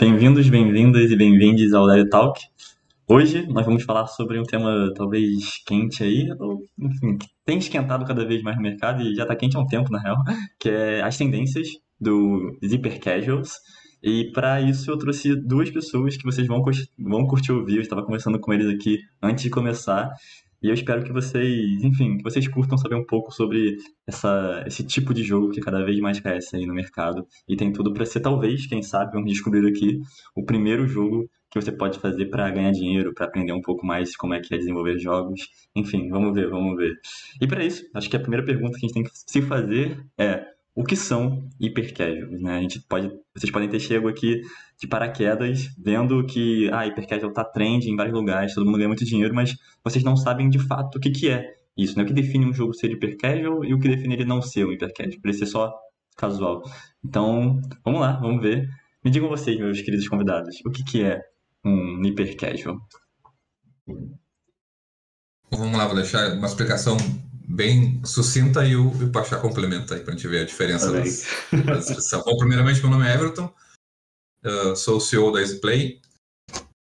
Bem-vindos, bem-vindas e bem-vindes ao Leve Talk. Hoje nós vamos falar sobre um tema talvez quente aí, ou enfim, que tem esquentado cada vez mais no mercado e já está quente há um tempo, na real, que é as tendências do Zipper Casuals. E para isso eu trouxe duas pessoas que vocês vão, vão curtir ouvir. Eu estava conversando com eles aqui antes de começar. E eu espero que vocês, enfim, que vocês curtam saber um pouco sobre essa, esse tipo de jogo que cada vez mais cresce aí no mercado. E tem tudo para ser, talvez, quem sabe, vamos descobrir aqui, o primeiro jogo que você pode fazer para ganhar dinheiro, para aprender um pouco mais como é que é desenvolver jogos. Enfim, vamos ver, vamos ver. E para isso, acho que a primeira pergunta que a gente tem que se fazer é o que são hipercasuals, né? A gente pode, vocês podem ter chego aqui de paraquedas, vendo que ah, hipercasual tá trend em vários lugares, todo mundo ganha muito dinheiro, mas vocês não sabem de fato o que, que é isso, né? O que define um jogo ser hipercasual e o que define ele não ser um hipercasual, para ele ser só casual. Então, vamos lá, vamos ver. Me digam vocês, meus queridos convidados, o que, que é um hipercasual? Vamos lá, vou deixar uma explicação bem sucinta e o, o Pachá complementa aí para a gente ver a diferença das, da descrição. Bom, primeiramente, meu nome é Everton, uh, sou o CEO da EasyPlay,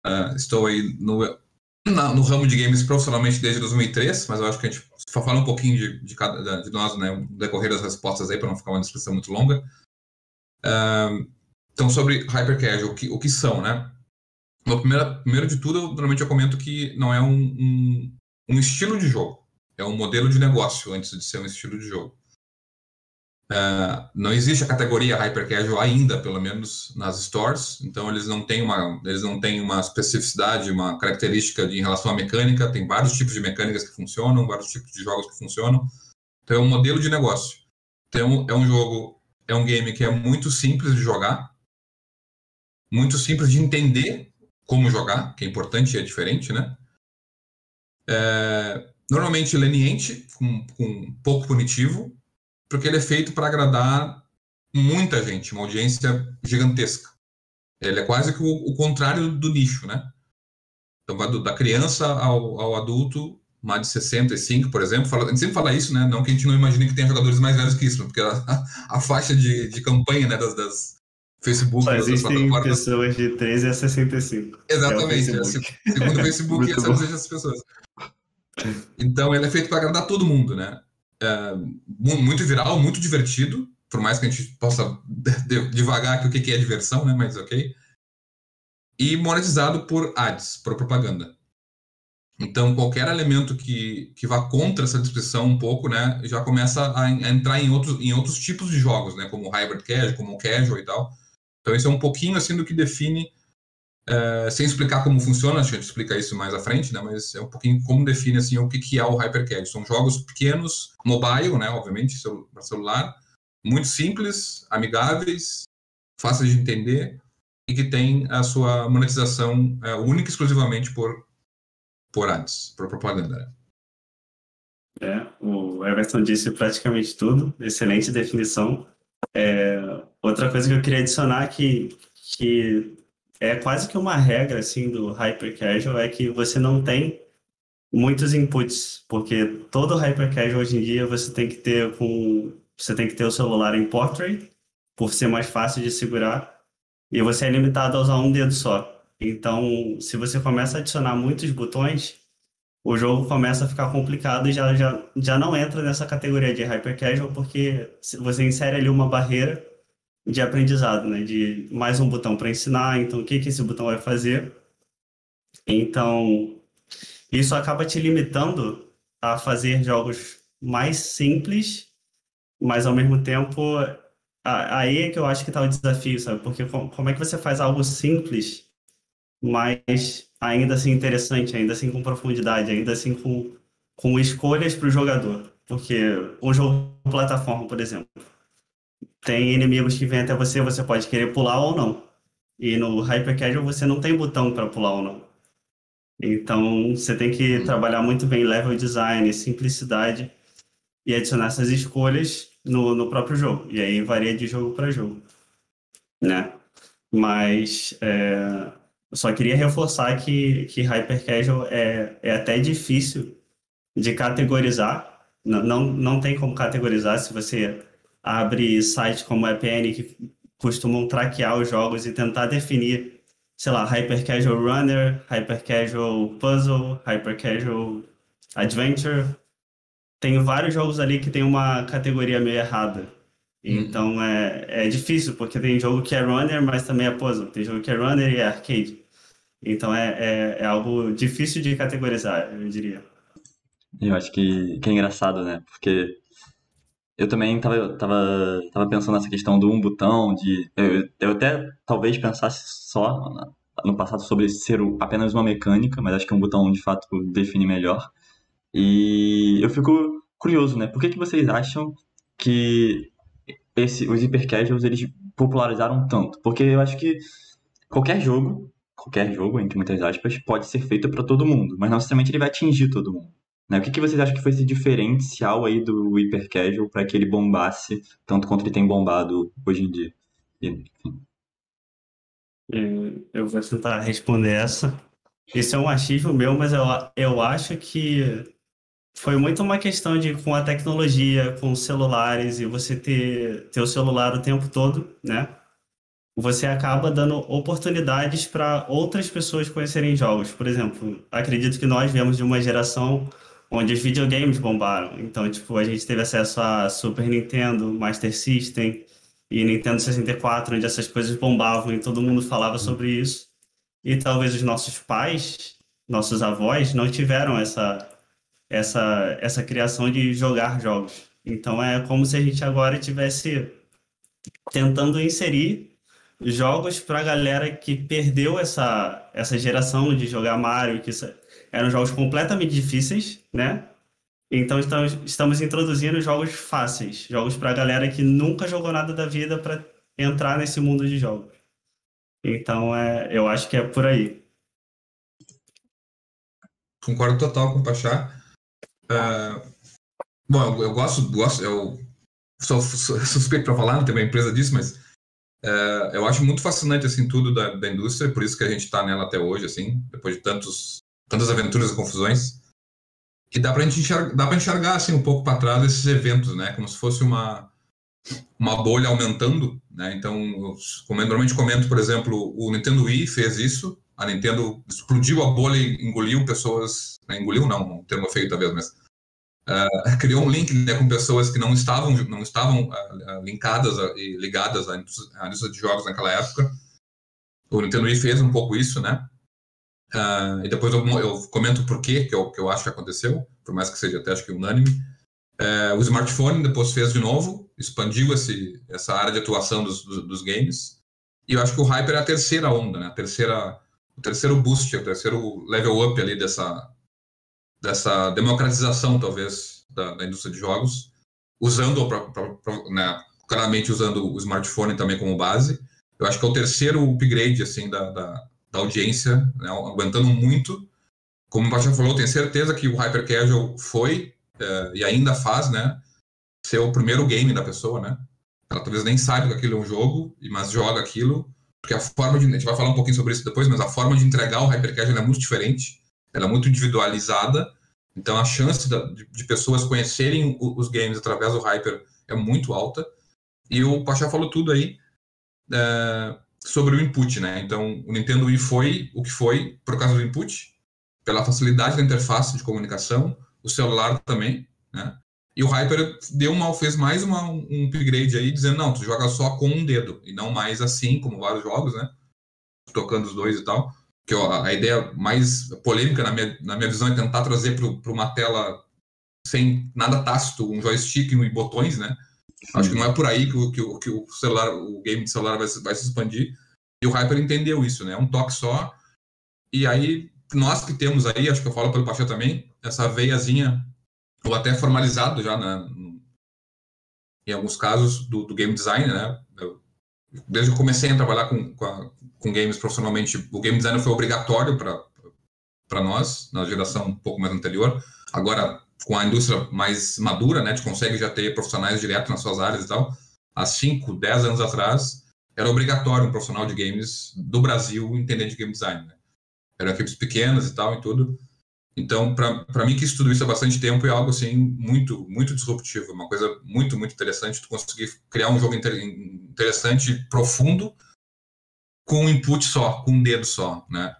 uh, estou aí no, na, no ramo de games profissionalmente desde 2003, mas eu acho que a gente fala um pouquinho de, de, cada, de nós, né, no decorrer das respostas aí, para não ficar uma descrição muito longa. Uh, então, sobre Hyper Casual, o que, o que são, né? Bom, primeiro, primeiro de tudo, eu, normalmente eu comento que não é um, um, um estilo de jogo é um modelo de negócio antes de ser um estilo de jogo. Uh, não existe a categoria hyper casual ainda, pelo menos nas stores. Então eles não têm uma, eles não têm uma especificidade, uma característica de, em relação à mecânica. Tem vários tipos de mecânicas que funcionam, vários tipos de jogos que funcionam. Então é um modelo de negócio. Então é um jogo, é um game que é muito simples de jogar, muito simples de entender como jogar, que é importante e é diferente, né? É, normalmente leniente, com, com pouco punitivo, porque ele é feito para agradar muita gente, uma audiência gigantesca. Ele é quase que o, o contrário do nicho, né? Então, vai do, da criança ao, ao adulto, mais de 65, por exemplo. Fala, a gente sempre fala isso, né? Não que a gente não imagine que tem jogadores mais velhos que isso, porque a, a, a faixa de, de campanha né, das, das Facebook, Só existem pessoas de 13 a 65. Exatamente. É o Facebook. segundo o Facebook, essas essas pessoas. Então ele é feito para agradar todo mundo, né? É, muito viral, muito divertido, por mais que a gente possa devagar aqui o que é diversão, né? Mas ok. E monetizado por ads, por propaganda. Então, qualquer elemento que, que vá contra essa descrição um pouco, né, já começa a, a, entrar em outros, em outros tipos de jogos, né, como hybrid casual, como casual e tal. Então, isso é um pouquinho assim do que define é, sem explicar como funciona, a gente explica isso mais à frente, né? Mas é um pouquinho como define assim o que, que é o Hypercad. São jogos pequenos, mobile, né? Obviamente, para celular, muito simples, amigáveis, fáceis de entender e que tem a sua monetização é, única e exclusivamente por por ads, por propaganda. Né? É, o Everton disse praticamente tudo, excelente definição. É, outra coisa que eu queria adicionar que que é quase que uma regra assim do hyper casual é que você não tem muitos inputs, porque todo hyper casual hoje em dia você tem que ter com você tem que ter o celular em portrait por ser mais fácil de segurar e você é limitado a usar um dedo só. Então, se você começa a adicionar muitos botões, o jogo começa a ficar complicado e já, já, já não entra nessa categoria de hyper casual porque você insere ali uma barreira de aprendizado, né? De mais um botão para ensinar, então o que, que esse botão vai fazer. Então, isso acaba te limitando a fazer jogos mais simples, mas ao mesmo tempo, aí é que eu acho que está o desafio, sabe? Porque como é que você faz algo simples, mas ainda assim interessante, ainda assim com profundidade, ainda assim com, com escolhas para o jogador? Porque um jogo plataforma, por exemplo, tem inimigos que vêm até você, você pode querer pular ou não. E no Hyper Casual você não tem botão para pular ou não. Então você tem que hum. trabalhar muito bem level design, simplicidade e adicionar essas escolhas no, no próprio jogo. E aí varia de jogo para jogo, né? Mas é, eu só queria reforçar que, que Hyper Casual é, é até difícil de categorizar. Não, não, não tem como categorizar se você abre sites como a EPN, que costumam traquear os jogos e tentar definir, sei lá, Hyper Casual Runner, Hyper Casual Puzzle, Hyper Casual Adventure. Tem vários jogos ali que tem uma categoria meio errada. Uhum. Então é, é difícil, porque tem jogo que é runner, mas também é puzzle. Tem jogo que é runner e é arcade. Então é, é, é algo difícil de categorizar, eu diria. Eu acho que, que é engraçado, né? Porque eu também tava, tava, tava pensando nessa questão do um botão, de. Eu, eu até talvez pensasse só no passado sobre ser apenas uma mecânica, mas acho que um botão de fato define melhor. E eu fico curioso, né? Por que, que vocês acham que esse, os hypercasuals eles popularizaram tanto? Porque eu acho que qualquer jogo, qualquer jogo, entre muitas aspas, pode ser feito para todo mundo, mas não necessariamente ele vai atingir todo mundo. Né? O que, que vocês acham que foi esse diferencial aí do Hyper Casual para que ele bombasse tanto quanto ele tem bombado hoje em dia? Enfim. Eu vou tentar responder essa. Isso é um achismo meu, mas eu, eu acho que foi muito uma questão de com a tecnologia, com os celulares e você ter, ter o celular o tempo todo, né? Você acaba dando oportunidades para outras pessoas conhecerem jogos. Por exemplo, acredito que nós viemos de uma geração onde os videogames bombaram. Então, tipo, a gente teve acesso a Super Nintendo, Master System e Nintendo 64, onde essas coisas bombavam e todo mundo falava sobre isso. E talvez os nossos pais, nossos avós, não tiveram essa, essa, essa criação de jogar jogos. Então, é como se a gente agora tivesse tentando inserir jogos para a galera que perdeu essa, essa geração de jogar Mario, que eram jogos completamente difíceis, né? Então estamos, estamos introduzindo jogos fáceis, jogos para a galera que nunca jogou nada da vida para entrar nesse mundo de jogos. Então é, eu acho que é por aí. Concordo total com o Pachá. Uh, bom, eu, eu, gosto, gosto, eu sou, sou suspeito para falar, não tenho uma empresa disso, mas uh, eu acho muito fascinante assim tudo da, da indústria, por isso que a gente está nela até hoje, assim, depois de tantos tantas aventuras e confusões. E dá pra gente enxergar, dá pra enxergar assim um pouco para trás esses eventos, né? Como se fosse uma uma bolha aumentando, né? Então, como eu normalmente comento, por exemplo, o Nintendo Wii fez isso, a Nintendo explodiu a bolha e engoliu pessoas, né? engoliu não, um termo feio talvez, mas uh, criou um link né, com pessoas que não estavam não estavam uh, linkadas e ligadas à indústria de jogos naquela época. O Nintendo Wii fez um pouco isso, né? Uh, e depois eu, eu comento o porquê que eu, que eu acho que aconteceu, por mais que seja até acho que unânime. Uh, o smartphone depois fez de novo, expandiu esse, essa área de atuação dos, dos, dos, games. E eu acho que o Hyper é a terceira onda, né? a terceira, o terceiro boost, o terceiro level up ali dessa, dessa democratização, talvez, da, da indústria de jogos, usando, pra, pra, pra, né, claramente usando o smartphone também como base. Eu acho que é o terceiro upgrade assim, da, da da audiência, né, aguentando muito. Como o Pacha falou, tenho certeza que o Hyper Casual foi é, e ainda faz, né? Ser o primeiro game da pessoa, né? Ela talvez nem saiba que aquilo é um jogo, mas joga aquilo, porque a forma de. A gente vai falar um pouquinho sobre isso depois, mas a forma de entregar o Hyper Casual é muito diferente, ela é muito individualizada, então a chance de, de pessoas conhecerem os games através do Hyper é muito alta. E o Pachá falou tudo aí. É, sobre o input, né? Então, o Nintendo Wii foi o que foi por causa do input, pela facilidade da interface de comunicação, o celular também, né? E o Hyper deu uma, fez mais uma, um upgrade aí, dizendo, não, tu joga só com um dedo, e não mais assim, como vários jogos, né? Tocando os dois e tal. Que ó, a ideia mais polêmica, na minha, na minha visão, é tentar trazer para uma tela sem nada tácito, um joystick e botões, né? Acho que não é por aí que o, que o, que o celular, o game de celular vai, vai se expandir. E o Hyper entendeu isso, né? É um toque só. E aí, nós que temos aí, acho que eu falo pelo Pachê também, essa veiazinha, ou até formalizado já na, em alguns casos do, do game design, né? Eu, desde que comecei a trabalhar com, com, a, com games profissionalmente, o game design foi obrigatório para nós, na geração um pouco mais anterior. Agora, com a indústria mais madura, né, gente consegue já ter profissionais direto nas suas áreas e tal. Há 5, 10 anos atrás, era obrigatório um profissional de games do Brasil entender de game design. Né? Eram equipes pequenas e tal e tudo. Então, para mim que estudo isso há bastante tempo é algo assim muito muito disruptivo, uma coisa muito muito interessante tu conseguir criar um jogo em, interessante, profundo, com um input só, com um dedo só, né?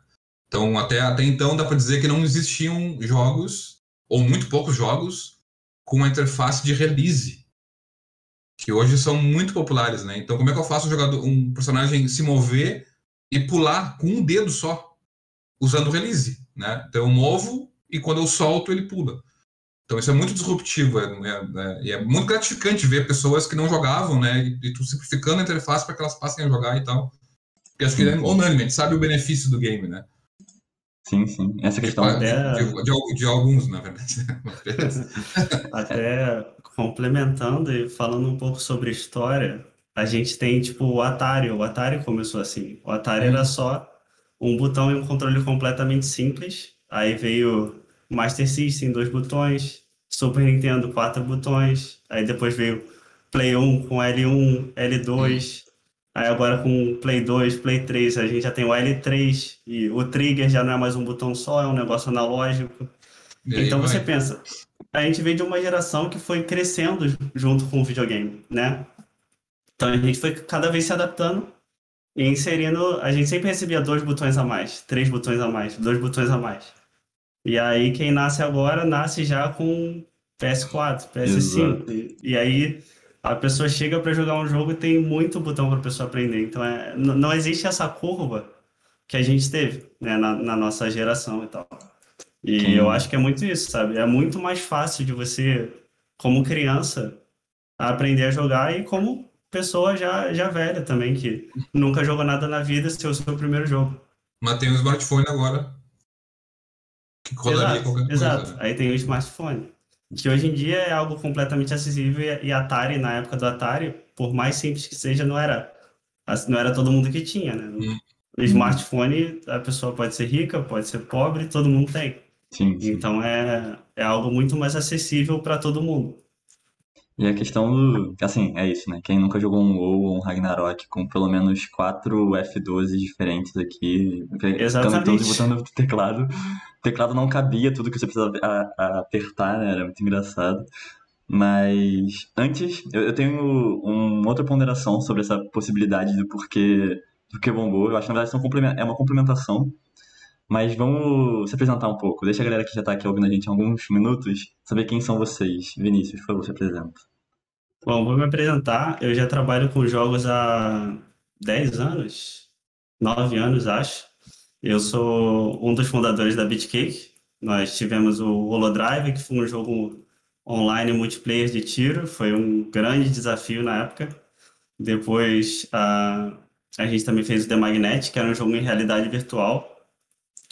Então, até, até então, dá para dizer que não existiam jogos, ou muito poucos jogos, com uma interface de release, que hoje são muito populares, né? Então, como é que eu faço um, jogador, um personagem se mover e pular com um dedo só, usando o release, né? Então, eu movo e quando eu solto, ele pula. Então, isso é muito disruptivo, é, é, é, é muito gratificante ver pessoas que não jogavam, né? E, e tu simplificando a interface para que elas passem a jogar e tal. Porque acho que é unânime, a gente sabe o benefício do game, né? Sim, sim. Essa questão de, até... de, de, de alguns, na verdade. até complementando e falando um pouco sobre história, a gente tem tipo o Atari. O Atari começou assim. O Atari era só um botão e um controle completamente simples. Aí veio Master System, dois botões. Super Nintendo, quatro botões. Aí depois veio Play 1 com L1, L2. Aí agora com Play 2, Play 3, a gente já tem o L3 e o trigger já não é mais um botão só, é um negócio analógico. então você pensa, a gente veio de uma geração que foi crescendo junto com o videogame, né? Então a gente foi cada vez se adaptando e inserindo. A gente sempre recebia dois botões a mais, três botões a mais, dois botões a mais. E aí quem nasce agora nasce já com PS4, PS5. E, e aí a pessoa chega para jogar um jogo e tem muito botão para a pessoa aprender. Então, é, não existe essa curva que a gente teve né, na, na nossa geração e tal. E Sim. eu acho que é muito isso, sabe? É muito mais fácil de você, como criança, aprender a jogar e como pessoa já, já velha também, que nunca jogou nada na vida, ser o seu primeiro jogo. Mas tem um smartphone agora. Que exato, coisa. Exato, né? aí tem o smartphone que hoje em dia é algo completamente acessível e Atari, na época do Atari, por mais simples que seja, não era, não era todo mundo que tinha, né? Hum. O smartphone, a pessoa pode ser rica, pode ser pobre, todo mundo tem. Sim, sim. Então é, é algo muito mais acessível para todo mundo. E a questão do. Assim, é isso, né? Quem nunca jogou um WoW ou um Ragnarok com pelo menos quatro F12 diferentes aqui, Exatamente. todos botando o teclado. Teclado não cabia tudo que você precisava apertar, né? Era muito engraçado. Mas antes, eu tenho uma outra ponderação sobre essa possibilidade do porquê do que bombou. Eu acho que na verdade é uma complementação. Mas vamos se apresentar um pouco. Deixa a galera que já está aqui ouvindo a gente há alguns minutos saber quem são vocês. Vinícius, por favor, se apresenta. Bom, vou me apresentar. Eu já trabalho com jogos há 10 anos, 9 anos, acho. Eu sou um dos fundadores da Bitcake. Nós tivemos o Holodrive, que foi um jogo online multiplayer de tiro. Foi um grande desafio na época. Depois, a, a gente também fez o The Magnet, que era um jogo em realidade virtual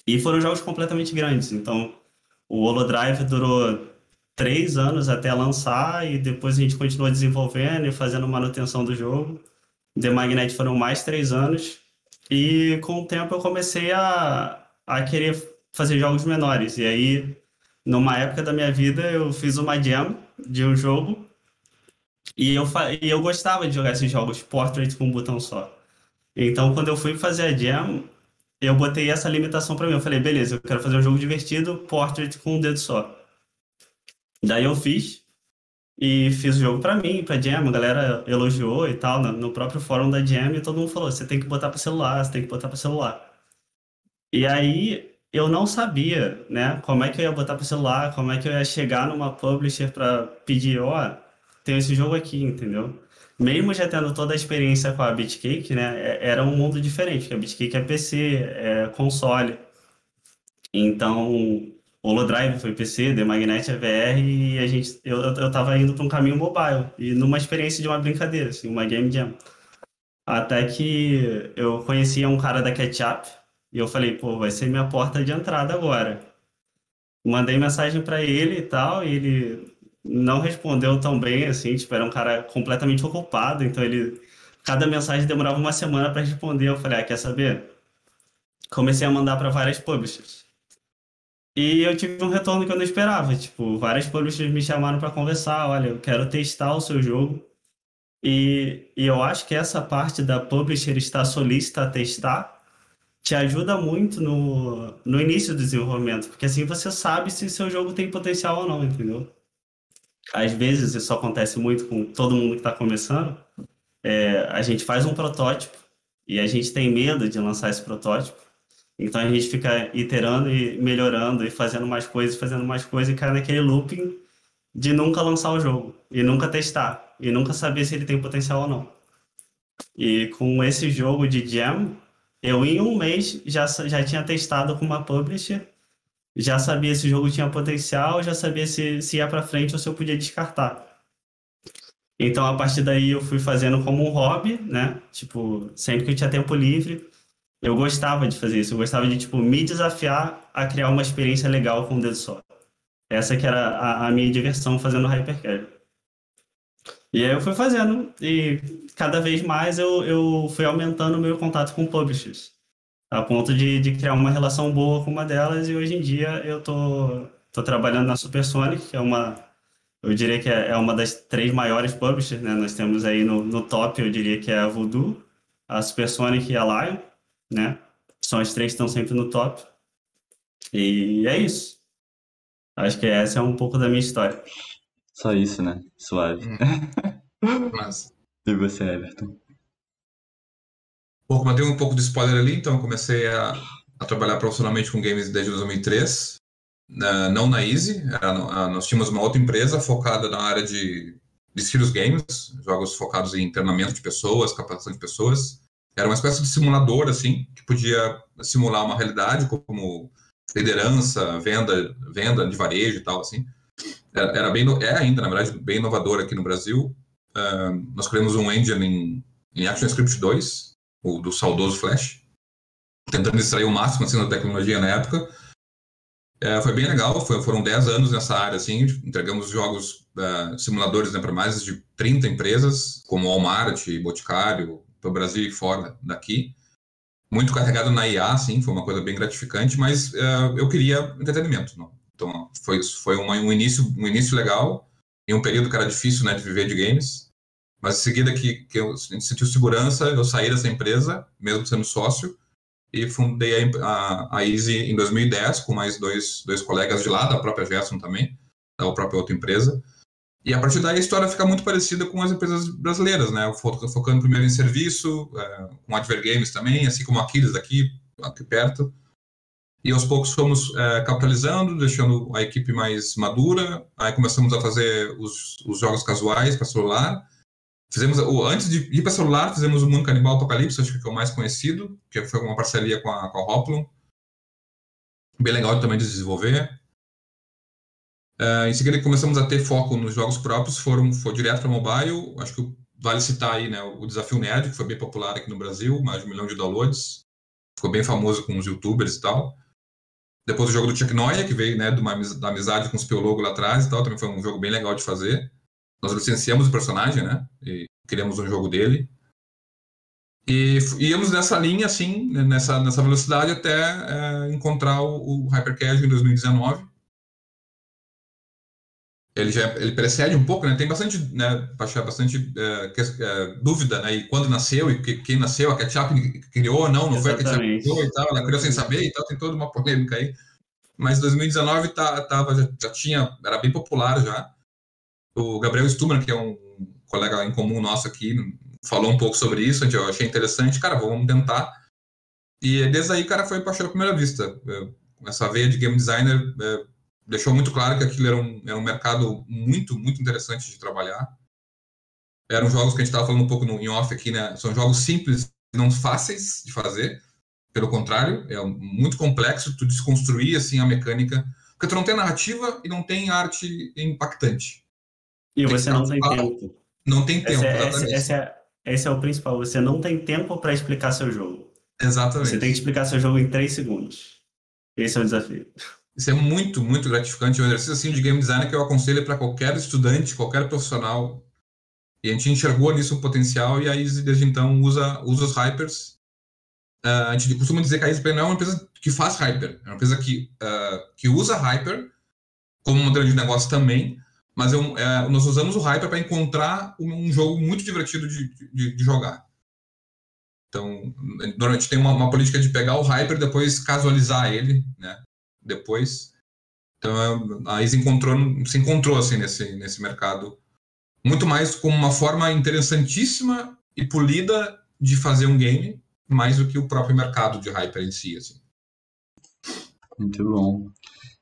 e foram jogos completamente grandes. Então, o Holodrive durou três anos até lançar e depois a gente continuou desenvolvendo e fazendo manutenção do jogo. The Magnet foram mais três anos e com o tempo eu comecei a, a querer fazer jogos menores. E aí, numa época da minha vida, eu fiz uma jam de um jogo e eu, e eu gostava de jogar esses jogos portrait com um botão só. Então, quando eu fui fazer a jam, eu botei essa limitação para mim. Eu falei, beleza, eu quero fazer um jogo divertido, portrait com um dedo só. Daí eu fiz e fiz o jogo para mim, para Jam, a galera elogiou e tal, no próprio fórum da Jam, e todo mundo falou, você tem que botar para celular, você tem que botar para celular. E aí eu não sabia, né, como é que eu ia botar para celular, como é que eu ia chegar numa publisher para pedir, ó, oh, tem esse jogo aqui, entendeu? mesmo já tendo toda a experiência com a Bitcake, né, é, era um mundo diferente, porque a Bitcake é PC, é console. Então, Holodrive foi PC, The Magnet é VR e a gente, eu, eu tava indo para um caminho mobile e numa experiência de uma brincadeira, assim, uma game jam. Até que eu conhecia um cara da Ketchup e eu falei, pô, vai ser minha porta de entrada agora. Mandei mensagem para ele e tal, e ele não respondeu tão bem, assim, tipo, era um cara completamente ocupado, então ele, cada mensagem demorava uma semana para responder, eu falei, ah, quer saber? Comecei a mandar para várias publishers. E eu tive um retorno que eu não esperava, tipo, várias publishers me chamaram para conversar, olha, eu quero testar o seu jogo, e, e eu acho que essa parte da publisher estar solícita a testar te ajuda muito no, no início do desenvolvimento, porque assim você sabe se seu jogo tem potencial ou não, entendeu? às vezes isso acontece muito com todo mundo que está começando, é, a gente faz um protótipo e a gente tem medo de lançar esse protótipo. Então a gente fica iterando e melhorando e fazendo mais coisas, fazendo mais coisas e cai naquele looping de nunca lançar o jogo e nunca testar e nunca saber se ele tem potencial ou não. E com esse jogo de Jam, eu em um mês já, já tinha testado com uma publisher, já sabia se o jogo tinha potencial, já sabia se, se ia para frente ou se eu podia descartar. Então, a partir daí, eu fui fazendo como um hobby, né? Tipo, sempre que eu tinha tempo livre, eu gostava de fazer isso. Eu gostava de, tipo, me desafiar a criar uma experiência legal com o dedo só. Essa que era a, a minha diversão fazendo Hypercasual. E aí eu fui fazendo, e cada vez mais eu, eu fui aumentando o meu contato com publishers, a ponto de, de criar uma relação boa com uma delas, e hoje em dia eu tô, tô trabalhando na Supersonic, que é uma eu diria que é, é uma das três maiores publishers, né? Nós temos aí no, no top, eu diria que é a Voodoo, a Supersonic e a Lion, né? São as três que estão sempre no top. E é isso. Acho que essa é um pouco da minha história. Só isso, né? Suave. Hum. Mas... E você, Everton? Bom, como eu dei um pouco de spoiler ali, então eu comecei a, a trabalhar profissionalmente com games desde 2003 não na Easy, era, nós tínhamos uma outra empresa focada na área de, de serious games, jogos focados em treinamento de pessoas, capacitação de pessoas. Era uma espécie de simulador, assim, que podia simular uma realidade como liderança, venda, venda de varejo e tal, assim. Era, era bem, é ainda, na verdade, bem inovador aqui no Brasil. Uh, nós criamos um engine em, em ActionScript 2, o do saudoso Flash, tentando extrair o máximo assim, da tecnologia na época é, foi bem legal, foi, foram 10 anos nessa área, assim, entregamos jogos, uh, simuladores né, para mais de 30 empresas, como Walmart, Boticário, para o Brasil e fora daqui. Muito carregado na IA, assim, foi uma coisa bem gratificante, mas uh, eu queria entretenimento. Não? Então, foi, foi uma, um, início, um início legal, em um período que era difícil né, de viver de games, mas em seguida que, que eu senti segurança, eu saí dessa empresa, mesmo sendo sócio, e fundei a, a, a Easy em 2010 com mais dois, dois colegas de lá, da própria Gerson também, da própria outra empresa. E a partir daí a história fica muito parecida com as empresas brasileiras, né? Focando primeiro em serviço, é, com Adver Games também, assim como Aquiles aqui, aqui perto. E aos poucos fomos é, capitalizando, deixando a equipe mais madura. Aí começamos a fazer os, os jogos casuais para celular. Fizemos, o, antes de ir para celular, fizemos o Mundo Canibal Apocalipse, acho que é o mais conhecido, que foi uma parceria com a, com a Hoplon. Bem legal também de desenvolver. Uh, em seguida, começamos a ter foco nos jogos próprios, foram, foi direto para mobile. Acho que vale citar aí né, o Desafio Nerd, que foi bem popular aqui no Brasil, mais de um milhão de downloads. Ficou bem famoso com os youtubers e tal. Depois o jogo do Chuck Noia, que veio né, de uma, da amizade com os Piologo lá atrás e tal, também foi um jogo bem legal de fazer. Nós licenciamos o personagem, né? E criamos um jogo dele. E íamos nessa linha, assim, nessa, nessa velocidade, até é, encontrar o, o Hypercasual em 2019. Ele já ele precede um pouco, né? Tem bastante, né, bastante é, que, é, dúvida, né? E quando nasceu e que, quem nasceu, a Ketchup criou ou não, não Exatamente. foi a Ketchup criou e tal, ela criou sem saber e tal, tem toda uma polêmica aí. Mas 2019 tá, tava, já, já tinha, era bem popular já o Gabriel Stumer, que é um colega em comum nosso aqui, falou um pouco sobre isso, eu achei interessante, cara, vamos tentar. E desde aí, cara, foi paixão à primeira vista. É, essa veia de game designer é, deixou muito claro que aquilo era um, era um mercado muito, muito interessante de trabalhar. Eram jogos que a gente estava falando um pouco no, em off aqui, né? São jogos simples, não fáceis de fazer. Pelo contrário, é muito complexo tu desconstruir assim a mecânica, porque tu não tem narrativa e não tem arte impactante. E você não tem tempo. Não tem tempo, é, esse, esse, é, esse é o principal. Você não tem tempo para explicar seu jogo. Exatamente. Você tem que explicar seu jogo em três segundos. Esse é o desafio. Isso é muito, muito gratificante. É um exercício assim, de game design que eu aconselho para qualquer estudante, qualquer profissional. E a gente enxergou nisso um potencial e aí, desde então, usa, usa os hypers. Uh, a gente costuma dizer que a EasyPlay não é uma empresa que faz hyper, é uma empresa que, uh, que usa hyper como modelo de negócio também, mas eu, é, nós usamos o Hyper para encontrar um, um, jogo muito divertido de, de, de, jogar. Então, normalmente tem uma, uma, política de pegar o Hyper e depois casualizar ele, né? Depois. Então, a Isa encontrou, se encontrou assim nesse, nesse mercado muito mais como uma forma interessantíssima e polida de fazer um game mais do que o próprio mercado de Hyper em si. Assim. Muito bom.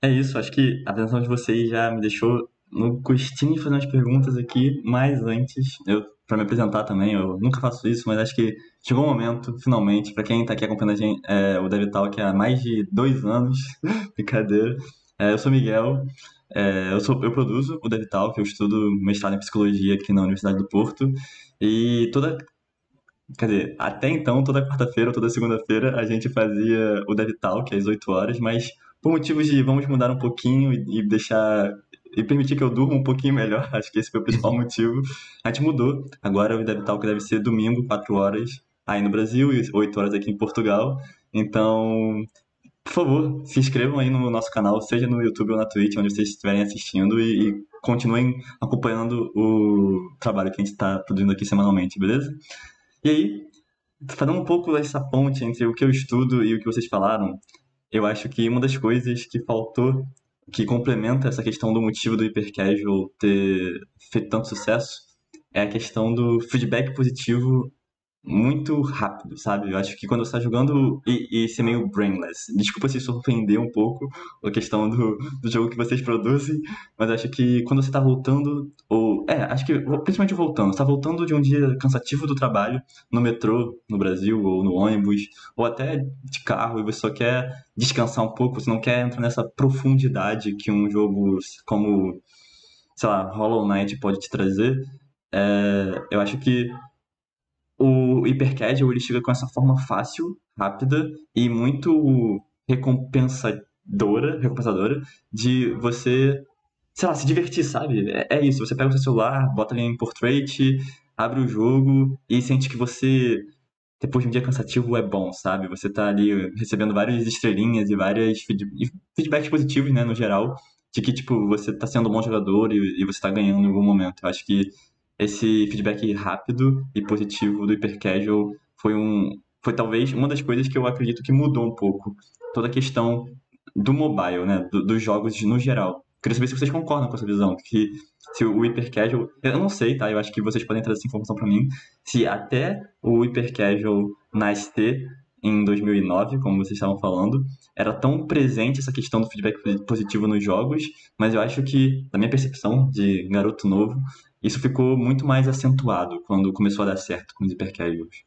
É isso, acho que a atenção de vocês já me deixou no gostinho de fazer umas perguntas aqui, mas antes, eu para me apresentar também, eu nunca faço isso, mas acho que chegou o momento, finalmente, para quem está aqui acompanhando a gente, é, o DevTalk há mais de dois anos, brincadeira, é, eu sou Miguel, é, eu, sou, eu produzo o DevTalk, eu estudo mestrado em Psicologia aqui na Universidade do Porto, e toda Quer dizer, até então, toda quarta-feira ou toda segunda-feira, a gente fazia o DevTalk às 8 horas, mas por motivos de vamos mudar um pouquinho e deixar e permitir que eu durma um pouquinho melhor, acho que esse foi o principal motivo. A gente mudou. Agora o Deve Talk deve ser domingo, 4 horas aí no Brasil e 8 horas aqui em Portugal. Então, por favor, se inscrevam aí no nosso canal, seja no YouTube ou na Twitch, onde vocês estiverem assistindo e, e continuem acompanhando o trabalho que a gente está produzindo aqui semanalmente, beleza? E aí, fazendo um pouco essa ponte entre o que eu estudo e o que vocês falaram, eu acho que uma das coisas que faltou, que complementa essa questão do motivo do hypercasual ter feito tanto sucesso, é a questão do feedback positivo muito rápido, sabe? Eu acho que quando você tá jogando e, e ser meio brainless, desculpa se ofender um pouco a questão do, do jogo que vocês produzem, mas acho que quando você tá voltando, ou. É, acho que principalmente voltando, você tá voltando de um dia cansativo do trabalho, no metrô, no Brasil, ou no ônibus, ou até de carro, e você só quer descansar um pouco, você não quer entrar nessa profundidade que um jogo como, sei lá, Hollow Knight pode te trazer. É, eu acho que o Hypercasual ele chega com essa forma fácil, rápida e muito recompensadora, recompensadora de você, sei lá, se divertir, sabe? É, é isso, você pega o seu celular, bota ali em portrait, abre o jogo e sente que você depois de um dia cansativo é bom, sabe? Você tá ali recebendo várias estrelinhas e várias feedbacks positivos, né, no geral, de que, tipo, você tá sendo um bom jogador e, e você tá ganhando em algum momento. Eu acho que esse feedback rápido e positivo do Hypercasual foi um foi talvez uma das coisas que eu acredito que mudou um pouco toda a questão do mobile, né, do, dos jogos no geral. Queria saber se vocês concordam com essa visão, que se o Hypercasual, eu não sei, tá? Eu acho que vocês podem trazer essa informação para mim, se até o Hypercasual na ST em 2009, como vocês estavam falando, era tão presente essa questão do feedback positivo nos jogos, mas eu acho que, na minha percepção de garoto novo, isso ficou muito mais acentuado quando começou a dar certo com os hipercasuals.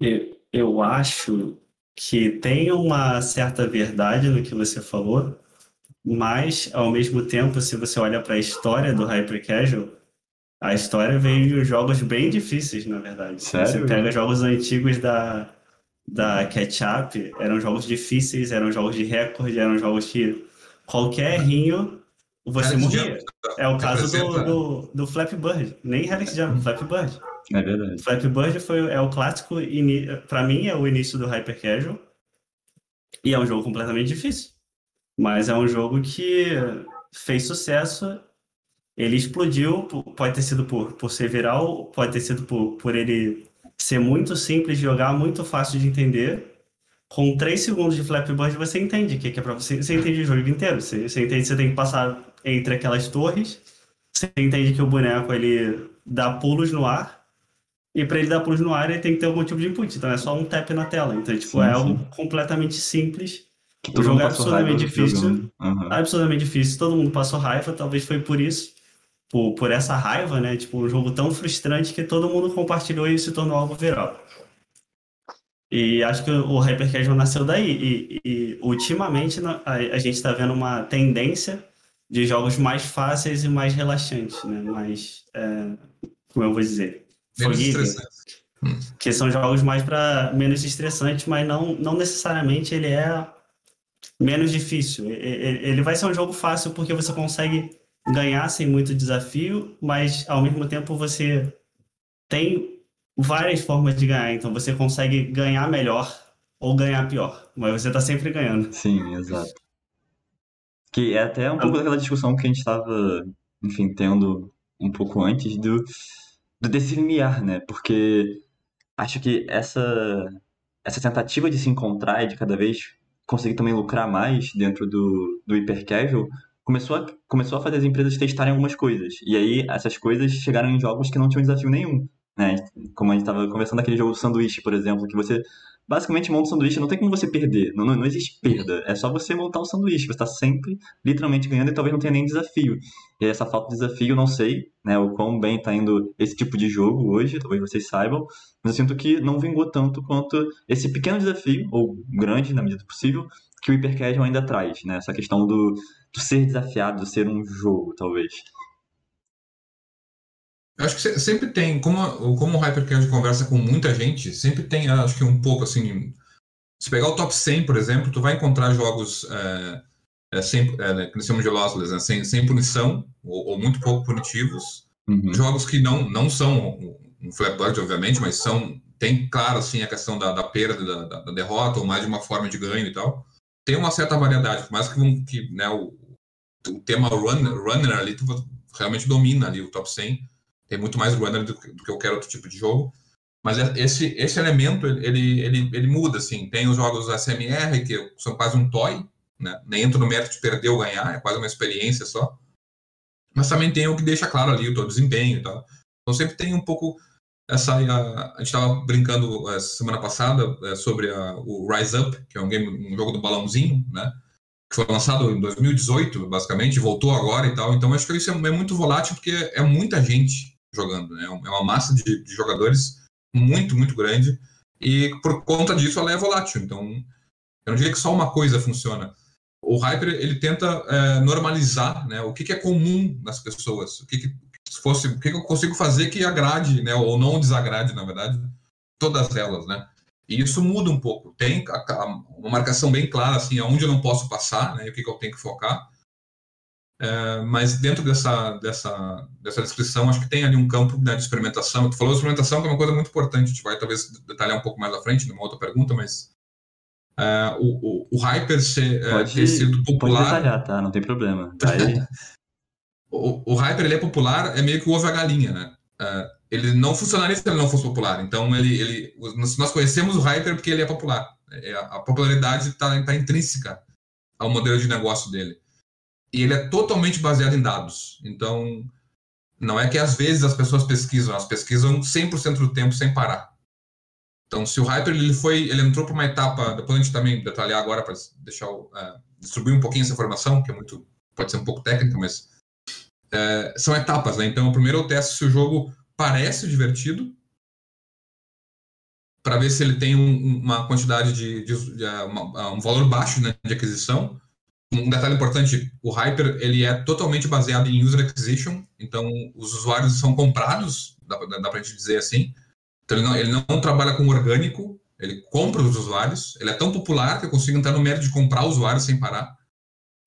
Eu, eu acho que tem uma certa verdade no que você falou, mas ao mesmo tempo, se você olha para a história do hypercasual, a história veio de jogos bem difíceis, na verdade. Sério? Você pega jogos antigos da, da Ketchup, eram jogos difíceis, eram jogos de recorde, eram jogos que qualquer errinho você morria. É o caso do, do, do Flappy Bird. Nem Helix Jump, Flappy Bird. É verdade. Flappy Bird foi, é o clássico, para mim é o início do Hyper Casual. E é um jogo completamente difícil. Mas é um jogo que fez sucesso. Ele explodiu, pode ter sido por, por ser viral, pode ter sido por, por ele ser muito simples de jogar, muito fácil de entender com 3 segundos de Flappy Bird você entende o que, é pra você. Você entende o jogo inteiro. Você, você entende que você tem que passar entre aquelas torres. Você entende que o boneco ele dá pulos no ar. E para ele dar pulos no ar, ele tem que ter algum tipo de input. Então é só um tap na tela. Então, tipo, sim, é algo completamente simples. o jogo é absurdamente difícil. Uhum. Absurdamente difícil. Todo mundo passou raiva. Talvez foi por isso. Por, por essa raiva, né? Tipo, um jogo tão frustrante que todo mundo compartilhou e se tornou algo viral. E acho que o Hypercasual nasceu daí. E, e ultimamente a, a gente está vendo uma tendência de jogos mais fáceis e mais relaxantes, né? Mais, é, como eu vou dizer, forgiving. Que são jogos mais para menos estressantes, mas não, não necessariamente ele é menos difícil. Ele vai ser um jogo fácil porque você consegue ganhar sem muito desafio, mas ao mesmo tempo você tem várias formas de ganhar. Então você consegue ganhar melhor ou ganhar pior, mas você está sempre ganhando. Sim, exato. Que é até um pouco daquela discussão que a gente estava, enfim, tendo um pouco antes do, do desse limiar, né? Porque acho que essa, essa tentativa de se encontrar e de cada vez conseguir também lucrar mais dentro do, do hipercasual começou a, começou a fazer as empresas testarem algumas coisas. E aí essas coisas chegaram em jogos que não tinham desafio nenhum. né? Como a gente estava conversando naquele jogo sanduíche, por exemplo, que você basicamente monta um sanduíche, não tem como você perder, não, não, não existe perda, é só você montar um sanduíche, você está sempre literalmente ganhando e talvez não tenha nem desafio. E essa falta de desafio, não sei, né, o quão bem está indo esse tipo de jogo hoje, talvez vocês saibam, mas eu sinto que não vingou tanto quanto esse pequeno desafio, ou grande na medida do possível, que o Hyper ainda traz, né, essa questão do, do ser desafiado, do ser um jogo, talvez. Eu acho que sempre tem, como, como o Hypercard conversa com muita gente, sempre tem, acho que um pouco assim. Se pegar o top 100, por exemplo, tu vai encontrar jogos é, é, sem, é, né, que nós chamamos de lossless, né, sem, sem punição, ou, ou, muito pouco punitivos. Uhum. Jogos que não, não são um flapbird, obviamente, mas são. Tem, claro, assim, a questão da, da perda, da, da, derrota, ou mais de uma forma de ganho e tal. Tem uma certa variedade, por mais que, que né, o, o tema runner, runner ali, tu realmente domina ali o top 100 tem muito mais runner do, do que qualquer outro tipo de jogo. Mas é, esse, esse elemento, ele, ele, ele muda, assim. Tem os jogos SMR, que são quase um toy, né? Nem entra no mérito de perder ou ganhar, é quase uma experiência só. Mas também tem o que deixa claro ali o teu desempenho e tal. Então sempre tem um pouco essa... A, a gente estava brincando a semana passada é, sobre a, o Rise Up, que é um, game, um jogo do balãozinho, né? Que foi lançado em 2018, basicamente, voltou agora e tal. Então acho que isso é, é muito volátil porque é muita gente jogando. Né? É uma massa de, de, jogadores muito, muito grande e por conta disso ela é volátil. Então, eu não diria que só uma coisa funciona. O Hyper ele tenta é, normalizar né, o que, que, é comum nas pessoas, o que, que fosse, o que, que eu consigo fazer que agrade, né, ou não desagrade, na verdade, todas elas, né? E isso muda um pouco. Tem a, a, uma marcação bem clara, assim, aonde eu não posso passar, né, o que, que eu tenho que focar. É, mas dentro dessa, dessa, dessa descrição, acho que tem ali um campo né, de experimentação. Tu falou de experimentação, que é uma coisa muito importante. A gente vai talvez detalhar um pouco mais à frente, numa outra pergunta, mas é, o, o, o, Hyper ser, é, pode, ter sido popular. Pode detalhar, tá? Não tem problema. O, o Hyper ele é popular, é meio que o ovo a galinha, né? É, ele não funcionaria se ele não fosse popular. Então, ele, ele, nós conhecemos o Hyper porque ele é popular. É, a popularidade está tá intrínseca ao modelo de negócio dele e ele é totalmente baseado em dados. Então, não é que às vezes as pessoas pesquisam, elas pesquisam 100% do tempo sem parar. Então, se o Hyper ele foi, ele entrou para uma etapa, depois a gente também detalhar agora para deixar uh, distribuir um pouquinho essa informação, que é muito pode ser um pouco técnica, mas uh, são etapas, né? Então, o primeiro eu testo se o jogo parece divertido, para ver se ele tem um, uma quantidade de, de, de uma, um valor baixo né, de aquisição um detalhe importante, o Hyper ele é totalmente baseado em user acquisition, então os usuários são comprados, dá, dá pra gente dizer assim. Então ele não, ele não trabalha com orgânico, ele compra os usuários, ele é tão popular que eu consigo entrar no mérito de comprar usuários sem parar.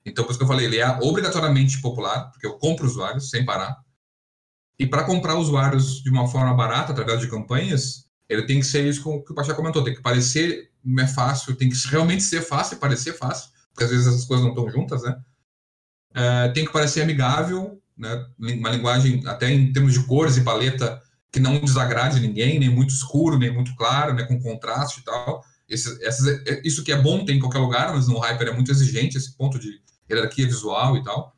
Então, por isso que eu falei, ele é obrigatoriamente popular, porque eu compro usuários sem parar. E para comprar usuários de uma forma barata, através de campanhas, ele tem que ser isso que o Pachá comentou, tem que parecer é fácil, tem que realmente ser fácil parecer fácil porque às vezes essas coisas não estão juntas, né? É, tem que parecer amigável, né? Uma linguagem, até em termos de cores e paleta, que não desagrade ninguém, nem muito escuro, nem muito claro, né? Com contraste e tal. Esse, essas, é, isso que é bom tem em qualquer lugar, mas no Hyper é muito exigente esse ponto de hierarquia visual e tal.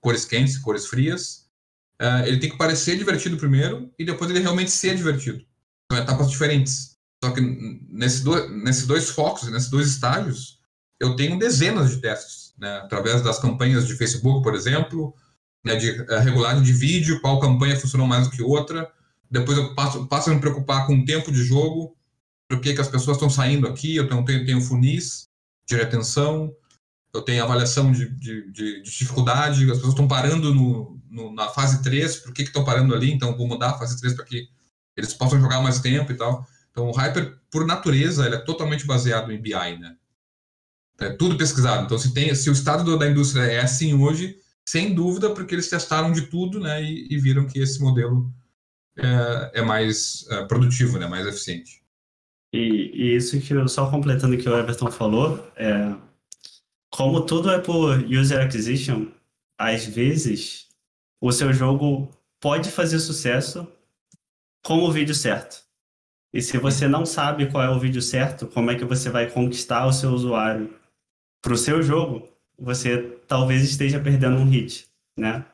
Cores quentes, cores frias. É, ele tem que parecer divertido primeiro e depois ele realmente ser divertido. São etapas diferentes. Só que nesse do, nesses dois focos, nesses dois estágios, eu tenho dezenas de testes, né, através das campanhas de Facebook, por exemplo, né, de uh, regulagem de vídeo, qual campanha funcionou mais do que outra. Depois eu passo, passo a me preocupar com o tempo de jogo, por que, que as pessoas estão saindo aqui, eu tenho, tenho, tenho funis de retenção, eu tenho avaliação de, de, de, de dificuldade, as pessoas estão parando no, no, na fase 3, por que estão parando ali, então vou mudar a fase 3 para que eles possam jogar mais tempo e tal. Então o Hyper, por natureza, ele é totalmente baseado em BI, né? É tudo pesquisado. Então, se, tem, se o estado da indústria é assim hoje, sem dúvida, porque eles testaram de tudo né, e, e viram que esse modelo é, é mais é, produtivo, né, mais eficiente. E, e, isso que eu, só completando o que o Everton falou, é, como tudo é por user acquisition, às vezes o seu jogo pode fazer sucesso com o vídeo certo. E se você não sabe qual é o vídeo certo, como é que você vai conquistar o seu usuário para o seu jogo, você talvez esteja perdendo um hit, né?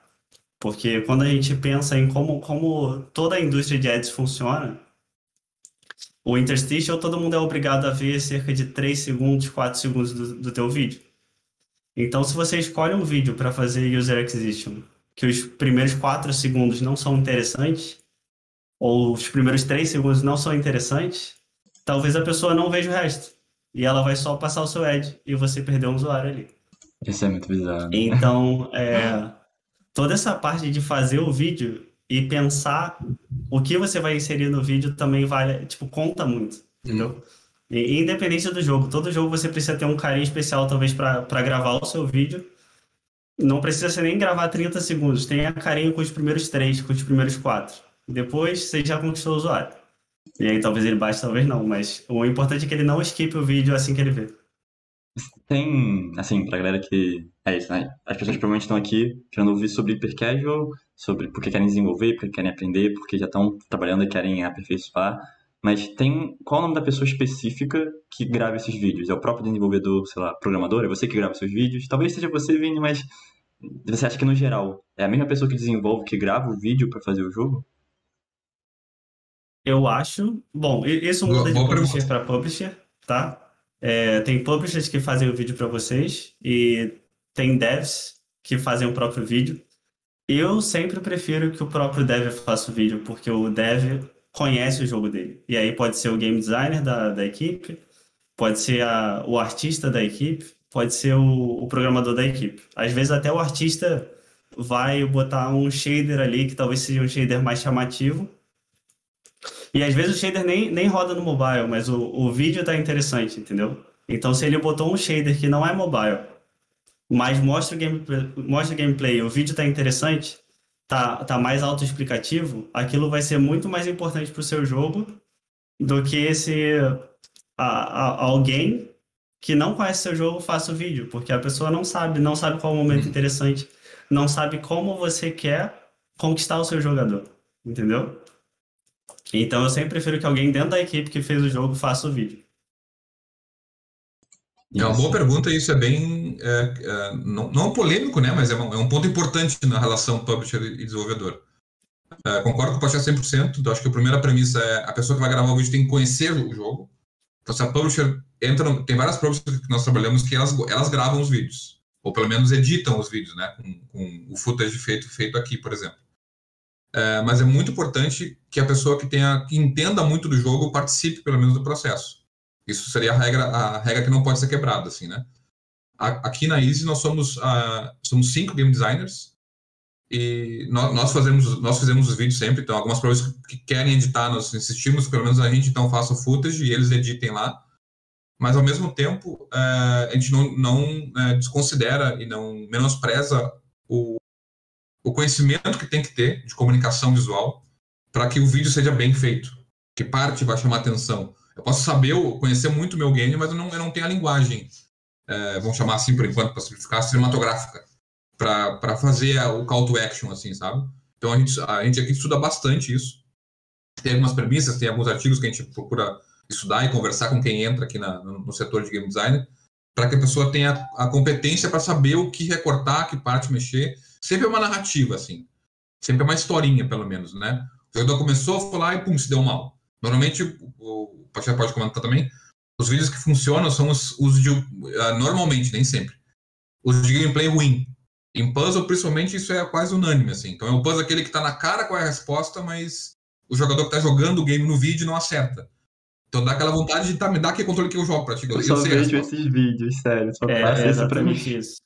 Porque quando a gente pensa em como, como toda a indústria de ads funciona, o interstitial todo mundo é obrigado a ver cerca de 3 segundos, 4 segundos do, do teu vídeo. Então, se você escolhe um vídeo para fazer user acquisition, que os primeiros 4 segundos não são interessantes, ou os primeiros 3 segundos não são interessantes, talvez a pessoa não veja o resto. E ela vai só passar o seu ad e você perdeu um usuário ali. Isso é muito bizarro. Então, é, toda essa parte de fazer o vídeo e pensar o que você vai inserir no vídeo também vale, tipo, conta muito, entendeu? E, independente do jogo, todo jogo você precisa ter um carinho especial, talvez, para gravar o seu vídeo. Não precisa ser nem gravar 30 segundos, tenha carinho com os primeiros três, com os primeiros quatro. Depois você já conquistou o usuário. E aí talvez ele baixe, talvez não, mas o importante é que ele não skip o vídeo assim que ele vê. Tem, assim, pra galera que. É isso, né? As pessoas provavelmente estão aqui querendo ouvir sobre hypercasual, sobre porque querem desenvolver, porque querem aprender, porque já estão trabalhando e querem aperfeiçoar. Mas tem. Qual é o nome da pessoa específica que grava esses vídeos? É o próprio desenvolvedor, sei lá, programador? É você que grava seus vídeos? Talvez seja você, Vini, mas você acha que no geral é a mesma pessoa que desenvolve, que grava o vídeo para fazer o jogo? Eu acho. Bom, isso muda de publisher para publisher, tá? É, tem publishers que fazem o vídeo para vocês e tem devs que fazem o próprio vídeo. Eu sempre prefiro que o próprio dev faça o vídeo, porque o dev conhece o jogo dele. E aí pode ser o game designer da, da equipe, pode ser a, o artista da equipe, pode ser o, o programador da equipe. Às vezes até o artista vai botar um shader ali, que talvez seja um shader mais chamativo, e às vezes o shader nem, nem roda no mobile, mas o, o vídeo tá interessante, entendeu? Então se ele botou um shader que não é mobile, mas mostra o gameplay, mostra o gameplay, o vídeo tá interessante, tá, tá mais autoexplicativo, aquilo vai ser muito mais importante pro seu jogo do que esse a, a, alguém que não conhece seu jogo faça o vídeo, porque a pessoa não sabe, não sabe qual é o momento uhum. interessante, não sabe como você quer conquistar o seu jogador, entendeu? Então eu sempre prefiro que alguém dentro da equipe que fez o jogo faça o vídeo. É uma boa pergunta isso é bem. É, é, não, não polêmico, né? Mas é um, é um, ponto importante na relação publisher e desenvolvedor. É, concordo com o Pachá 100%. Então acho que a primeira premissa é a pessoa que vai gravar o vídeo tem que conhecer o jogo. Então, se a publisher entra. Tem várias publishers que nós trabalhamos que elas, elas gravam os vídeos. Ou pelo menos editam os vídeos, né? Com, com o footage feito, feito aqui, por exemplo. É, mas é muito importante que a pessoa que tenha que entenda muito do jogo participe pelo menos do processo. Isso seria a regra, a regra que não pode ser quebrada, assim, né? Aqui na Easy nós somos uh, somos cinco game designers e nós, nós, fazemos nós fizemos os vídeos sempre. Então algumas pessoas que querem editar nós insistimos pelo menos a gente então faça o footage e eles editem lá. Mas ao mesmo tempo uh, a gente não, não uh, desconsidera e não menospreza o o conhecimento que tem que ter de comunicação visual para que o vídeo seja bem feito, que parte vai chamar atenção. Eu posso saber, conhecer muito meu game, mas eu não, eu não tenho a linguagem, é, vamos chamar assim por enquanto, para simplificar, cinematográfica, para fazer o call to action, assim, sabe? Então a gente, a gente aqui estuda bastante isso. Tem algumas premissas, tem alguns artigos que a gente procura estudar e conversar com quem entra aqui na, no, no setor de game design, para que a pessoa tenha a competência para saber o que recortar, que parte mexer, sempre é uma narrativa, assim. Sempre é uma historinha, pelo menos, né? O jogador começou, foi lá e pum, se deu mal. Normalmente, o Pachá pode comentar também, os vídeos que funcionam são os, os de. Uh, normalmente, nem sempre. Os de gameplay ruim. Em puzzle, principalmente, isso é quase unânime, assim. Então é o puzzle aquele que tá na cara qual é a resposta, mas o jogador que tá jogando o game no vídeo não acerta. Então dá aquela vontade de tá, me dar aquele controle que eu jogo pra ti. Eu, eu só vejo esses vídeos, sério. Só é, passa é isso pra mim. Isso.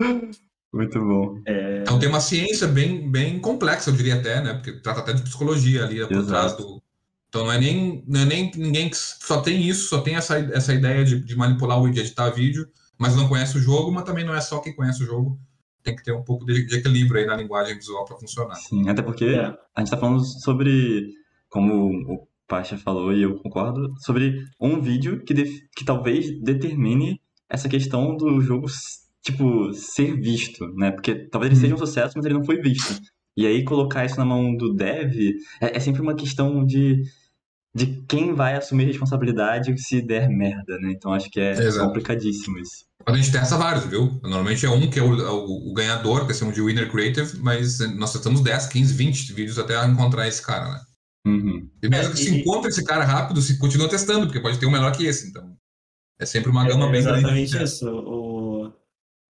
Muito bom. É... Então tem uma ciência bem, bem complexa, eu diria até, né? Porque trata até de psicologia ali por Exato. trás do. Então não é nem, não é nem ninguém que só tem isso, só tem essa, essa ideia de, de manipular o de editar vídeo, mas não conhece o jogo, mas também não é só quem conhece o jogo. Tem que ter um pouco de, de equilíbrio aí na linguagem visual para funcionar. Sim, até porque é. a gente está falando sobre, como o Pacha falou e eu concordo, sobre um vídeo que, de, que talvez determine essa questão do jogo tipo, ser visto, né? Porque talvez ele seja um sucesso, mas ele não foi visto. E aí colocar isso na mão do dev é, é sempre uma questão de, de quem vai assumir responsabilidade se der merda, né? Então acho que é Exato. complicadíssimo isso. A gente testa vários, viu? Normalmente é um que é o, o, o ganhador, que é de winner creative, mas nós testamos 10, 15, 20 vídeos até encontrar esse cara, né? Uhum. E mesmo É, que e- se encontre esse cara rápido, se continua testando, porque pode ter um melhor que esse, então. É sempre uma gama É bem grande. exatamente isso. O,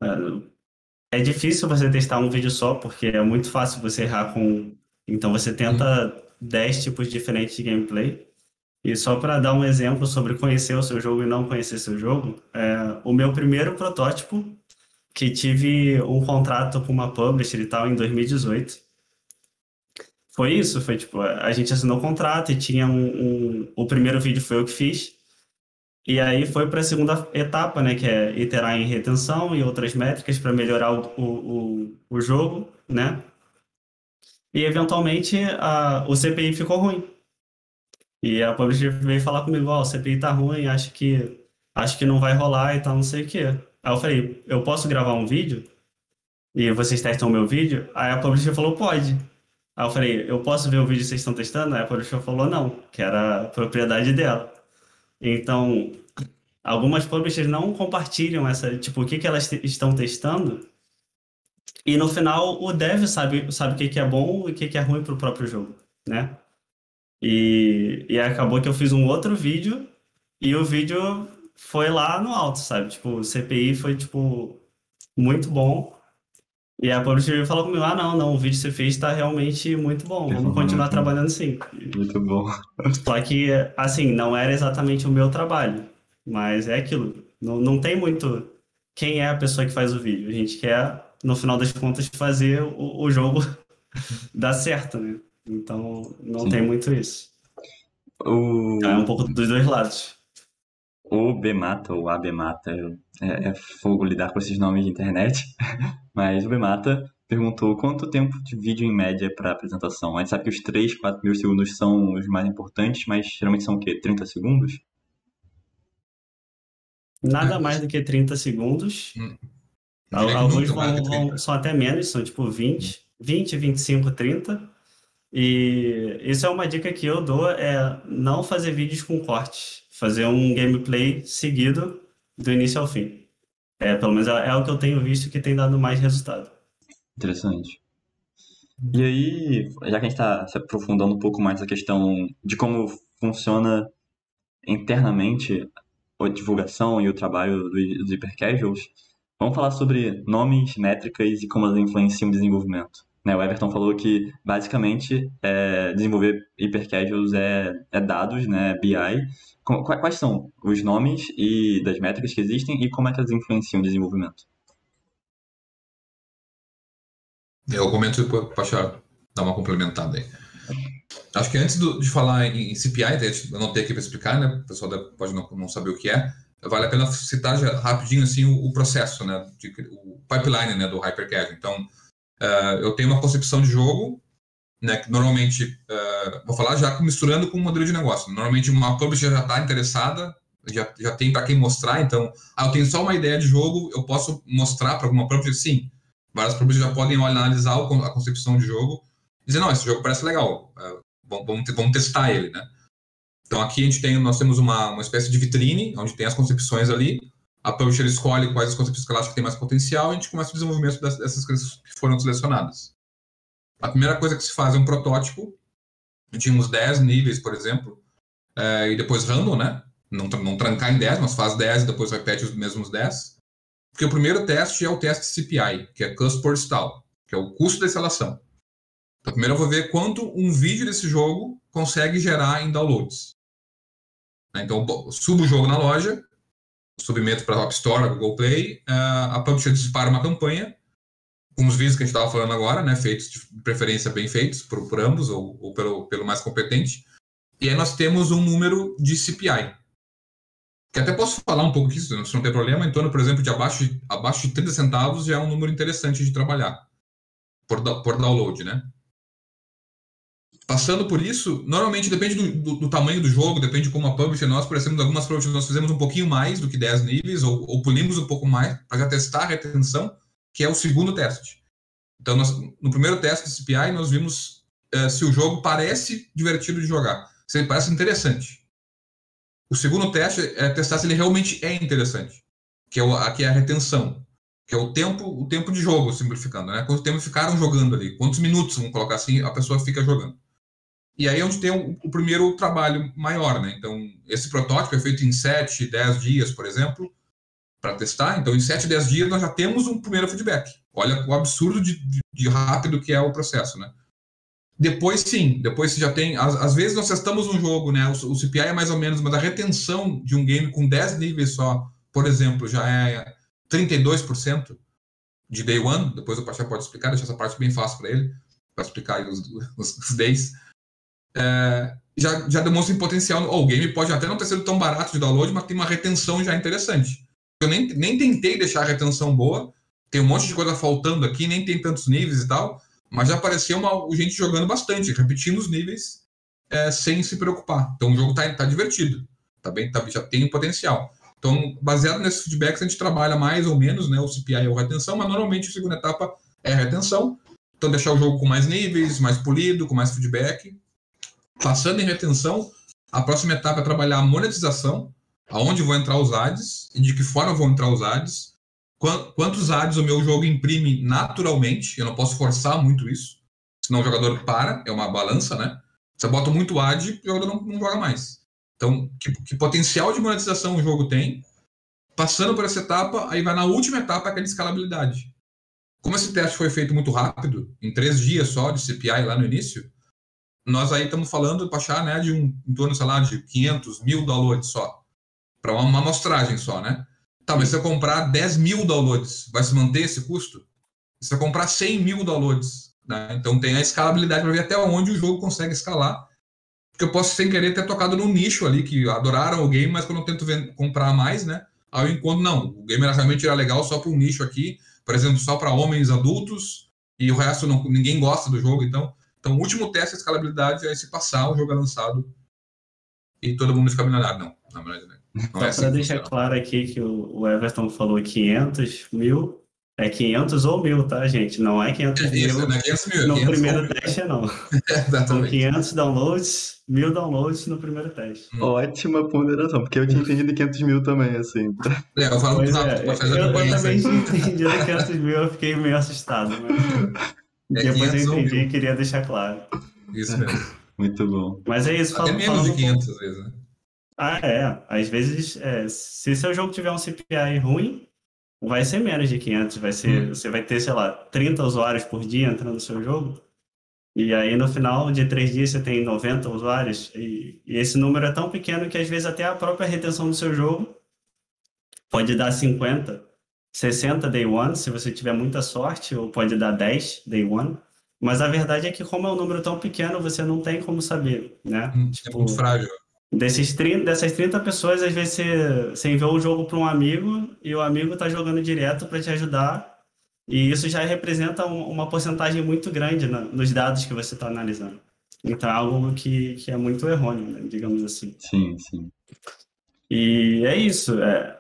é, é difícil você testar um vídeo só, porque é muito fácil você errar com. Então você tenta 10 tipos diferentes de gameplay. E só para dar um exemplo sobre conhecer o seu jogo e não conhecer seu jogo, é, o meu primeiro protótipo, que tive um contrato com uma publisher e tal em 2018, foi isso, foi tipo, a gente assinou o contrato e tinha um, um- o primeiro vídeo foi eu que fiz, e aí foi para a segunda etapa, né, que é iterar em retenção e outras métricas para melhorar o, o, o, jogo, né? E eventualmente a, o CPI ficou ruim. E a publisher veio falar comigo, ó, o CPI tá ruim, acho que acho que não vai rolar e tal, não sei o quê. Aí eu falei, eu posso gravar um vídeo? E vocês testam o meu vídeo? Aí a publisher falou, pode. Aí eu falei, eu posso ver o vídeo que vocês estão testando? Aí a publisher falou, não, que era propriedade dela. Então, algumas publishers não compartilham essa, tipo, o que que elas estão testando. E no final, o dev sabe, sabe o que que é bom e o que que é ruim pro próprio jogo, né? E, e acabou que eu fiz um outro vídeo e o vídeo foi lá no alto, sabe? Tipo, o CPI foi, tipo, muito bom. E a publisher falar comigo, ah, não, não, o vídeo que você fez tá realmente muito bom, vamos continuar trabalhando assim. Muito bom. Só que, assim, não era exatamente o meu trabalho, mas é aquilo. Não, não tem muito quem é a pessoa que faz o vídeo. A gente quer, no final das contas, fazer o, o jogo dar certo, né? Então, não Sim. tem muito isso. O, É um pouco dos dois lados. O Bemata, ou a Bemata, é, é fogo lidar com esses nomes de internet, mas o Bemata perguntou quanto tempo de vídeo em média para apresentação. A gente sabe que os 3, 4 mil segundos são os mais importantes, mas geralmente são o quê? 30 segundos? Nada mais do que 30 segundos. Que Alguns vão, do que 30. vão- são até menos, são tipo 20, 20, 25, 30. E isso é uma dica que eu dou, é não fazer vídeos com cortes. Fazer um gameplay seguido do início ao fim. É, pelo menos é, é o que eu tenho visto que tem dado mais resultado. Interessante. E aí, já que a gente está se aprofundando um pouco mais na questão de como funciona internamente a divulgação e o trabalho dos hypercasuals, vamos falar sobre nomes, métricas e como elas influenciam o desenvolvimento. Né, o Everton falou que, basicamente, é, desenvolver hypercasuals é, é dados, né, BI. Qu- Quais são os nomes e das métricas que existem e como é que elas influenciam o desenvolvimento? Eu comento depois para dar uma complementada aí. Acho que antes do- de falar em, em CPI, eu anotei aqui para explicar, né? O pessoal pode não, não saber o que é. Vale a pena citar já rapidinho assim o, o processo, né? de- o pipeline, né? Do hypercasual. Então, eh, eu tenho uma concepção de jogo, né? Que normalmente, eh, vou falar já misturando com o modelo de negócio. Normalmente uma publisher já está interessada, já, já tem para quem mostrar. Então, ah, eu tenho só uma ideia de jogo, eu posso mostrar para alguma publisher? Sim. Várias publishers já podem olhar, analisar a concepção de jogo e dizer, não, esse jogo parece legal, eh, vamos, vamos testar ele, né? Então aqui a gente tem, nós temos uma, uma espécie de vitrine, onde tem as concepções ali, a publisher escolhe quais as concepções que ela acha que tem mais potencial e a gente começa o desenvolvimento dessas coisas que foram selecionadas. A primeira coisa que se faz é um protótipo, tinha uns 10 níveis, por exemplo, eh, e depois random, né? Não, não trancar em 10, mas faz 10 e depois repete os mesmos 10. Porque o primeiro teste é o teste CPI, que é Cost per Stall, que é o custo da instalação. Então, primeiro eu vou ver quanto um vídeo desse jogo consegue gerar em downloads. Né, Então, subo o jogo na loja, submeto para a App Store, Google Play, a publisher dispara uma campanha com os vídeos que a gente estava falando agora, né, feitos de preferência bem feitos por, por ambos ou, ou pelo, pelo mais competente. E aí nós temos um número de CPI. Que até posso falar um pouco disso, se não tem problema. Em torno, por exemplo, de abaixo de, abaixo de 30 centavos já é um número interessante de trabalhar por, por download, né? Passando por isso, normalmente depende do, do- do tamanho do jogo, depende de como a publisher, nós, por exemplo, algumas publishers nós fizemos um pouquinho mais do que 10 níveis, ou, ou pulimos um pouco mais, para testar a retenção, que é o segundo teste. Então, nós, no primeiro teste de CPI, nós vimos eh, se o jogo parece divertido de jogar. se ele parece interessante. O segundo teste é testar se ele realmente é interessante, que é, o, que é a retenção, que é o tempo, o tempo de jogo, simplificando, né? Quanto tempo ficaram jogando ali, quantos minutos, vamos colocar assim, a pessoa fica jogando. E aí é onde tem o, primeiro trabalho maior, né? Então, esse protótipo é feito em 7, 10 dias, por exemplo, para testar. Então, em 7, 10 dias, nós já temos um primeiro feedback. Olha o absurdo de, de, rápido que é o processo, né? Depois, sim, depois você já tem. Às, às vezes nós testamos um jogo, né? O, o, CPI é mais ou menos, mas a retenção de um game com 10 níveis só, por exemplo, já é 32% de day one. Depois o Pachá pode explicar, deixa essa parte bem fácil para ele, para explicar os, os, os days. É, já, já demonstra em potencial. Oh, o game pode até não ter sido tão barato de download, mas tem uma retenção já interessante. Eu nem, nem tentei deixar a retenção boa, tem um monte de coisa faltando aqui, nem tem tantos níveis e tal mas já apareceu uma, gente jogando bastante, repetindo os níveis é, sem se preocupar. Então o jogo está tá divertido, tá bem, tá, já tem potencial. Então, baseado nesses feedbacks, a gente trabalha mais ou menos, né? O CPI é a retenção, mas normalmente a segunda etapa é a retenção. Então, deixar o jogo com mais níveis, mais polido, com mais feedback. Passando em retenção, a próxima etapa é trabalhar a monetização, aonde vão entrar os ads e de que forma vão entrar os ads quantos ads o meu jogo imprime naturalmente. Eu não posso forçar muito isso, senão o jogador para, é uma balança, né? Você bota muito ad, o jogador não, não joga mais. Então, que, que, potencial de monetização o jogo tem? Passando por essa etapa, aí vai na última etapa, que é de escalabilidade. Como esse teste foi feito muito rápido, em três dias só de CPI lá no início, nós aí estamos falando, achar, né, de um, em torno, sei lá, de 500 mil downloads só. Para uma, uma amostragem só, né? Tá, mas se eu comprar 10 mil downloads, vai se manter esse custo? Se eu comprar 100 mil downloads, né? então tem a escalabilidade para ver até onde o jogo consegue escalar. Porque eu posso, sem querer, ter tocado num nicho ali que adoraram o game, mas quando eu tento comprar mais, né? Aí eu encontro, não, o game realmente era legal só para um nicho aqui, por exemplo, só para homens adultos, e o resto não, ninguém gosta do jogo. Então, então, o último teste de escalabilidade é se passar, o jogo é lançado e todo mundo fica milionário. Não, na verdade, né? Só é assim para deixar claro aqui que o Everton falou 500 mil, é 500 ou mil, tá, gente? Não é 500 é isso, mil. Não é 500 mil, no primeiro mil. teste, não. São 500 downloads, mil downloads no primeiro teste. Hum. Ótima ponderação, porque eu tinha entendido 500 mil também, assim. É, eu falo pois é, eu, eu também tinha entendido 500 mil, eu fiquei meio assustado. Mas... É depois eu entendi e queria deixar claro. Isso mesmo. Muito bom. Mas é isso. Até menos de 500 às vezes, né? Ah, é. Às vezes, é, se seu jogo tiver um CPI ruim, vai ser menos de 500. Vai ser, hum. Você vai ter, sei lá, 30 usuários por dia entrando no seu jogo. E aí, no final de três dias, você tem 90 usuários. E, e esse número é tão pequeno que, às vezes, até a própria retenção do seu jogo pode dar 50, 60 day one, se você tiver muita sorte, ou pode dar 10 day one. Mas a verdade é que, como é um número tão pequeno, você não tem como saber, né? Hum, é tipo, é muito frágil. Desses 30, dessas 30 pessoas, às vezes você, você enviou o jogo para um amigo e o amigo está jogando direto para te ajudar. E isso já representa um, uma porcentagem muito grande na, nos dados que você está analisando. Então é algo que, que é muito errôneo, né, digamos assim. Sim, sim. E é isso. É,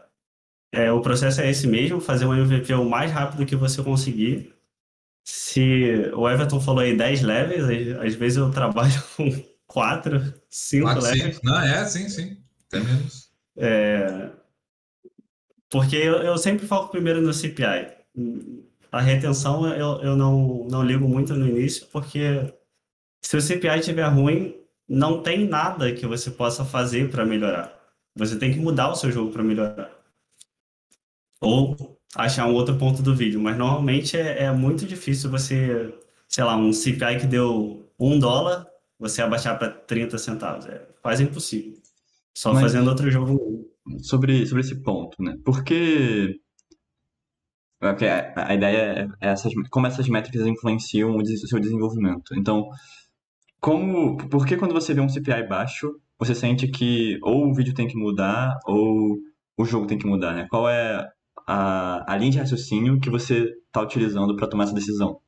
é, o processo é esse mesmo, fazer um MVP o mais rápido que você conseguir. Se o Everton falou aí 10 levels, às vezes eu trabalho com quatro, cinco quatro, levels. Cinco. Não, é, sim, sim. Até menos. É... Porque eu, eu sempre foco primeiro no CPI. A retenção eu, eu não, não ligo muito no início, porque se o CPI estiver ruim, não tem nada que você possa fazer para melhorar. Você tem que mudar o seu jogo para melhorar. Ou achar um outro ponto do vídeo. Mas normalmente é, é muito difícil você, sei lá, um CPI que deu um dólar, você abaixar para 30 centavos. É quase impossível. Só Mas, fazendo outro jogo. Sobre, sobre esse ponto, né? Porque porque a, a ideia é essas, como essas métricas influenciam o, o seu desenvolvimento. Então, como, por que quando você vê um CPI baixo, você sente que ou o vídeo tem que mudar ou o jogo tem que mudar, né? Qual é a, a linha de raciocínio que você está utilizando para tomar essa decisão?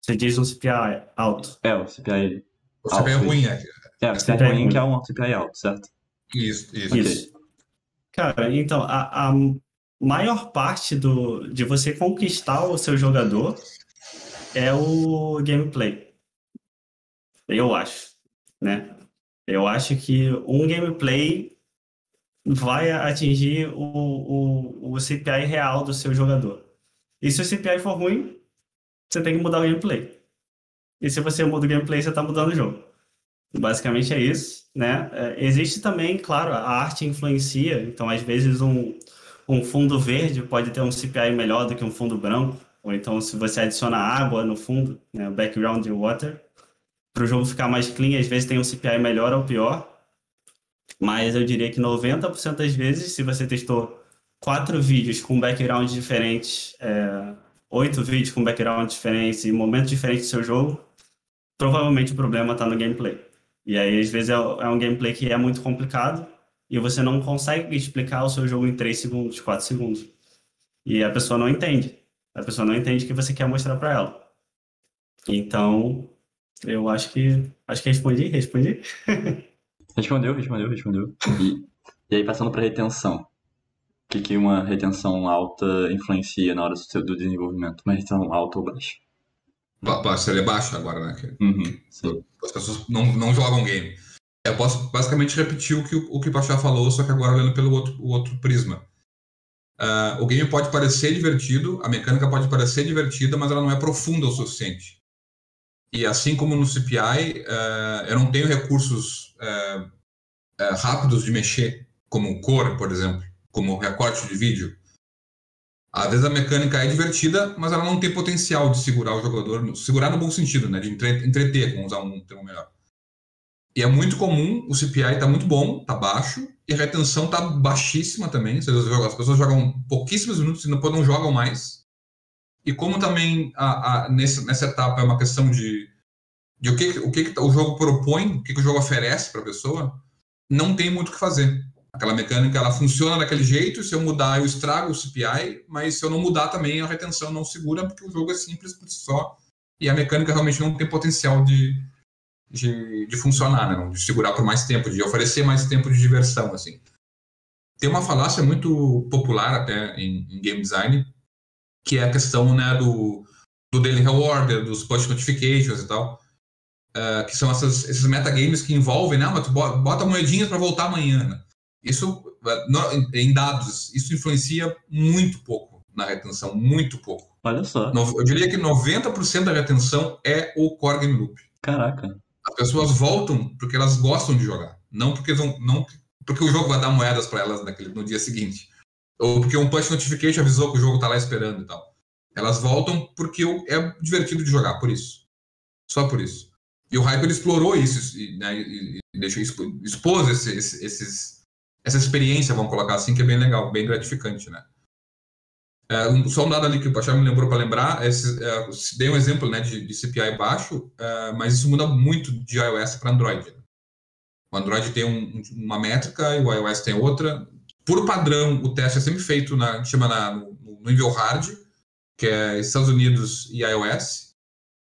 Você diz um CPI alto. É, o CPI O CPI alto, ruim, é. É, o CPI, ruim, que é um CPI alto, certo? Isso, isso. Okay. isso. Cara, então, a, a maior parte do, de você conquistar o seu jogador é o gameplay. Eu acho, né? Eu acho que um gameplay vai atingir o, o, o CPI real do seu jogador. E se o CPI for ruim, você tem que mudar o gameplay. E se você muda o gameplay, você está mudando o jogo. Basicamente é isso, né? É, existe também, claro, a arte influencia. Então, às vezes, um, um fundo verde pode ter um CPI melhor do que um fundo branco. Ou então, se você adiciona água no fundo, né, background water, para o jogo ficar mais clean, às vezes tem um CPI melhor ou pior. Mas eu diria que 90% das vezes, se você testou quatro vídeos com backgrounds diferentes, é, oito vídeos com backgrounds diferentes e momentos diferentes do seu jogo, provavelmente o problema está no gameplay. E aí, às vezes, é, é um gameplay que é muito complicado e você não consegue explicar o seu jogo em 3 segundos, 4 segundos. E a pessoa não entende. A pessoa não entende o que você quer mostrar para ela. Então, eu acho que acho que respondi, respondi. respondeu, respondeu, respondeu. E, e aí passando para retenção. O que, que uma retenção alta influencia na hora do, seu, do desenvolvimento? Uma retenção alta ou baixa? Baixa, ele é baixa agora, né? Uhum, As pessoas não, não jogam game. Eu posso basicamente repetir o que o, que o Pachá falou, só que agora olhando pelo outro, o outro prisma. Uh, o game pode parecer divertido, a mecânica pode parecer divertida, mas ela não é profunda o suficiente. E assim como no CPI, uh, ah, eu não tenho recursos uh, rápidos de mexer, como cor, por exemplo, como recorte de vídeo. Às vezes a mecânica é divertida, mas ela não tem potencial de segurar o jogador, segurar no bom sentido, né, de entreter, vamos usar um termo melhor. E é muito comum, o CPI está muito bom, está baixo, e a retenção está baixíssima também. As pessoas jogam pouquíssimos minutos e depois não jogam mais. E como também a, a, nessa, etapa é uma questão de, de o, que, o que, o jogo propõe, o que, que o jogo oferece para a pessoa, não tem muito o que fazer. Aquela mecânica ela funciona daquele jeito, se eu mudar eu estrago o CPI, mas se eu não mudar também a retenção não segura, porque o jogo é simples por si só e a mecânica realmente não tem potencial de, de, de funcionar, né? de segurar por mais tempo, de oferecer mais tempo de diversão. assim. Tem uma falácia muito popular até em, em game design, que é a questão né, do, do daily rewarder, dos push notifications e tal, uh, que são essas, esses metagames que envolvem, né, mas tu bota moedinhas para voltar amanhã. Né? Isso, em dados, isso influencia muito pouco na retenção, muito pouco. Olha só. Eu diria que 90% da retenção é o core game loop. Caraca. As pessoas voltam porque elas gostam de jogar, não porque vão, não porque o jogo vai dar moedas para elas naquele, no dia seguinte, ou porque um push notification avisou que o jogo está lá esperando e tal. Elas voltam porque é divertido de jogar, por isso. Só por isso. E o Hyper explorou isso, né, e, deixou, expôs esse, esse, esses, essa experiência, vamos colocar assim, que é bem legal, bem gratificante, né? É, um, só um dado ali que o Pachá me lembrou para lembrar, esse, é, dei um exemplo né, de, de CPI baixo, é, mas isso muda muito de iOS para Android. O Android tem um, uma métrica e o iOS tem outra. Por padrão, o teste é sempre feito na, chama na, no, nível hard, que é Estados Unidos e iOS.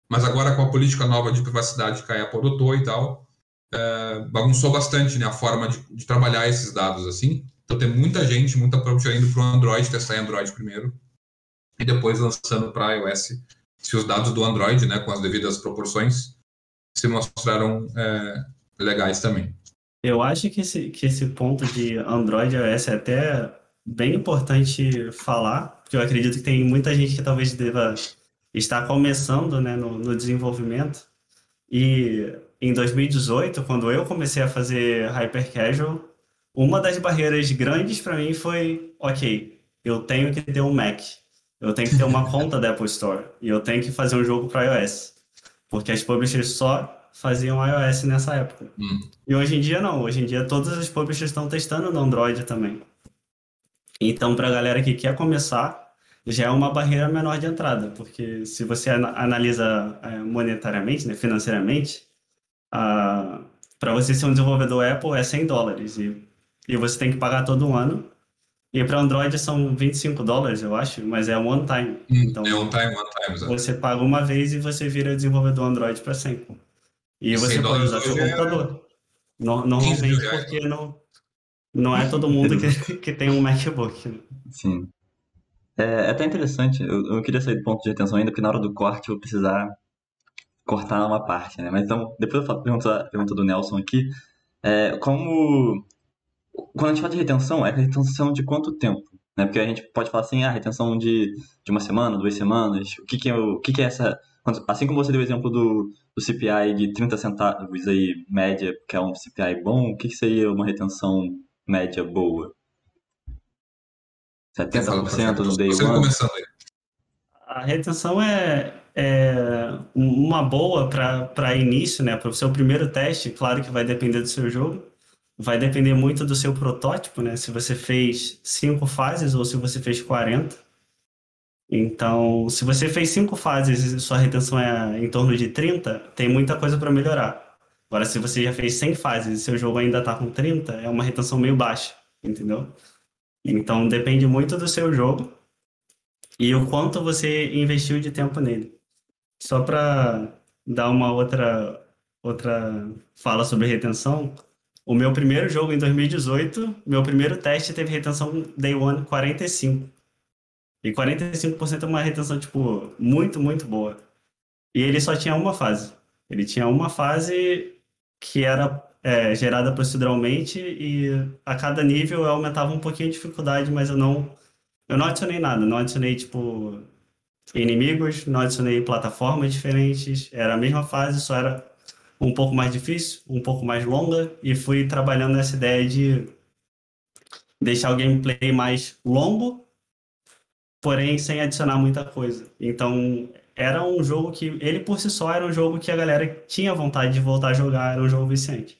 Mas agora, com a política nova de privacidade que a Apple adotou e tal, é, bagunçou bastante né, a forma de, de trabalhar esses dados assim. Então tem muita gente, muita produção indo para o Android, testar Android primeiro, e depois lançando para iOS. Se os dados do Android, né, com as devidas proporções, se mostraram é, legais também. Eu acho que esse, que esse ponto de Android e iOS é até bem importante falar, porque eu acredito que tem muita gente que talvez deva estar começando né, no, no desenvolvimento. E em 2018, quando eu comecei a fazer Hyper Casual, uma das barreiras grandes para mim foi, ok, eu tenho que ter um Mac, eu tenho que ter uma conta da Apple Store e eu tenho que fazer um jogo para iOS, porque as publishers só faziam iOS nessa época. Hum. E hoje em dia não, hoje em dia todas as publishers estão testando no Android também. Então, para a galera que quer começar, já é uma barreira menor de entrada, porque se você analisa é, monetariamente, né, financeiramente, para você ser um desenvolvedor Apple é 100 dólares e e você tem que pagar todo um ano. E para Android são 25 dólares, eu acho, mas é one time. Hum, então, é one time, one time. Exatamente. Você paga uma vez e você vira desenvolvedor Android para sempre. E você pode usar seu computador. É... Normalmente porque não, não é todo mundo que, que tem um MacBook. Sim. É, é, até interessante, eu, eu queria sair do ponto de atenção ainda, porque na hora do corte eu vou precisar cortar uma parte, né? Mas então, depois eu pergunto a pergunta do Nelson aqui, É, como. Quando a gente fala de retenção, é retenção de quanto tempo? Né? Porque a gente pode falar assim, ah, retenção de, de uma semana, duas semanas. O que, que, é, o que, que é essa. Assim como você deu o exemplo do, do CPI de 30 centavos aí, média, que é um CPI bom, o que, que seria uma retenção média boa? 70% no day one? A retenção é, é uma boa para início, né? Para o seu primeiro teste, claro que vai depender do seu jogo. Vai depender muito do seu protótipo, né? Se você fez cinco fases ou se você fez 40. Então, se você fez cinco fases e sua retenção é em torno de 30, tem muita coisa para melhorar. Agora, se você já fez 100 fases e seu jogo ainda está com 30, é uma retenção meio baixa, entendeu? Então, depende muito do seu jogo e o quanto você investiu de tempo nele. Só para dar uma outra, outra fala sobre retenção, o meu primeiro jogo em 2018, meu primeiro teste teve retenção Day One 45. E 45% é uma retenção, tipo, muito, muito boa. E ele só tinha uma fase. Ele tinha uma fase que era é, gerada proceduralmente e a cada nível eu aumentava um pouquinho a dificuldade, mas eu não, eu não adicionei nada. Não adicionei, tipo, inimigos, não adicionei plataformas diferentes. Era a mesma fase, só era um pouco mais difícil, um pouco mais longa, e fui trabalhando nessa ideia de deixar o gameplay mais longo, porém sem adicionar muita coisa. Então, era um jogo que, ele por si só, era um jogo que a galera tinha vontade de voltar a jogar, era um jogo viciante.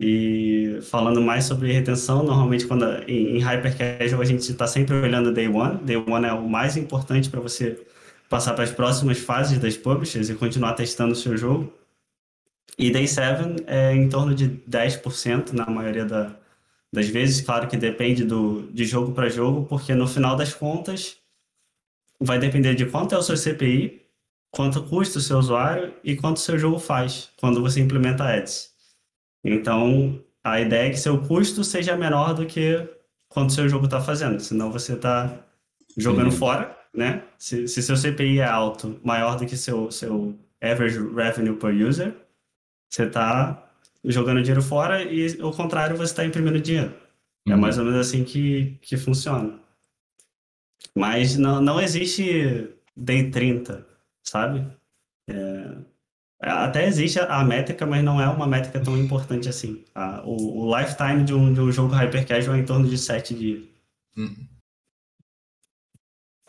E falando mais sobre retenção, normalmente quando em, em Hyper Casual a gente está sempre olhando Day One. Day One é o mais importante para você passar para as próximas fases das publishers e continuar testando o seu jogo. E Day 7 é em torno de 10% na maioria da, das vezes. Claro que depende do, de jogo para jogo, porque no final das contas vai depender de quanto é o seu CPI, quanto custa o seu usuário e quanto o seu jogo faz quando você implementa ads. Então, a ideia é que seu custo seja menor do que quanto o seu jogo está fazendo, senão você está jogando Sim. fora, né? Se, se seu CPI é alto, maior do que seu, seu average revenue per user, você está jogando dinheiro fora e, ao contrário, você está imprimindo dinheiro. É uhum. É mais ou menos assim que, que funciona. Mas não, não existe day 30, sabe? É, até existe a métrica, mas não é uma métrica tão importante assim. o, o, lifetime de um, de um jogo hyper casual é em torno de 7 dias. Uhum.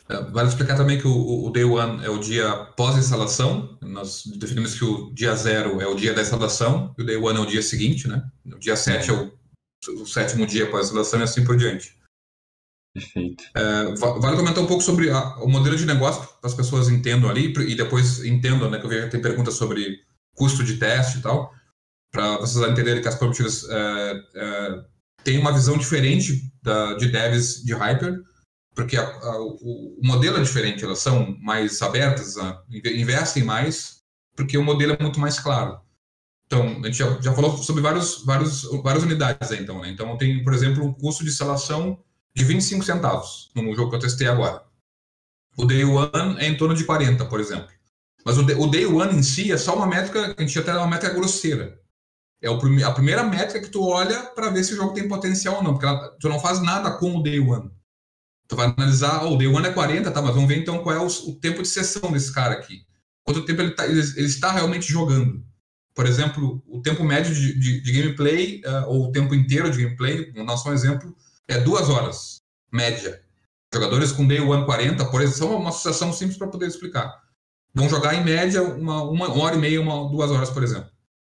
É, vale explicar também que o, o Day One é o dia pós-instalação. Nós definimos que o dia zero é o dia da instalação e o Day One é o dia seguinte, né? O dia 7 é o, o sétimo dia pós-instalação e assim por diante. Perfeito. É, vale comentar um pouco sobre a, o modelo de negócio para as pessoas entendam ali e depois entendam, né? Que eu vejo que tem perguntas sobre custo de teste e tal, para vocês entenderem que as publishers é, é, têm uma visão diferente da, de devs de Hyper porque a, a, o, o, modelo é diferente, elas são mais abertas, a, investem mais, porque o modelo é muito mais claro. Então, a gente já, já falou sobre vários, vários, várias unidades aí, então, né? Então, tem, por exemplo, um custo de instalação de 25 centavos no jogo que eu testei agora. O Day One é em torno de 40, por exemplo. Mas o, o Day One em si é só uma métrica, a gente até uma métrica grosseira. É a primeira métrica que tu olha para ver se o jogo tem potencial ou não, porque ela, tu não faz nada com o Day One. Tu vai analisar, oh, o day one é 40, tá, mas vamos ver então qual é o, o tempo de sessão desse cara aqui. Quanto tempo ele, tá, ele, ele, está realmente jogando. Por exemplo, o tempo médio de, de, de gameplay, uh, ou o tempo inteiro de gameplay, vamos dar só um exemplo, é duas horas, média. Jogadores com day one 40, por exemplo, são uma associação simples para poder explicar. Vão jogar em média uma, uma, uma hora e meia, uma, duas horas, por exemplo.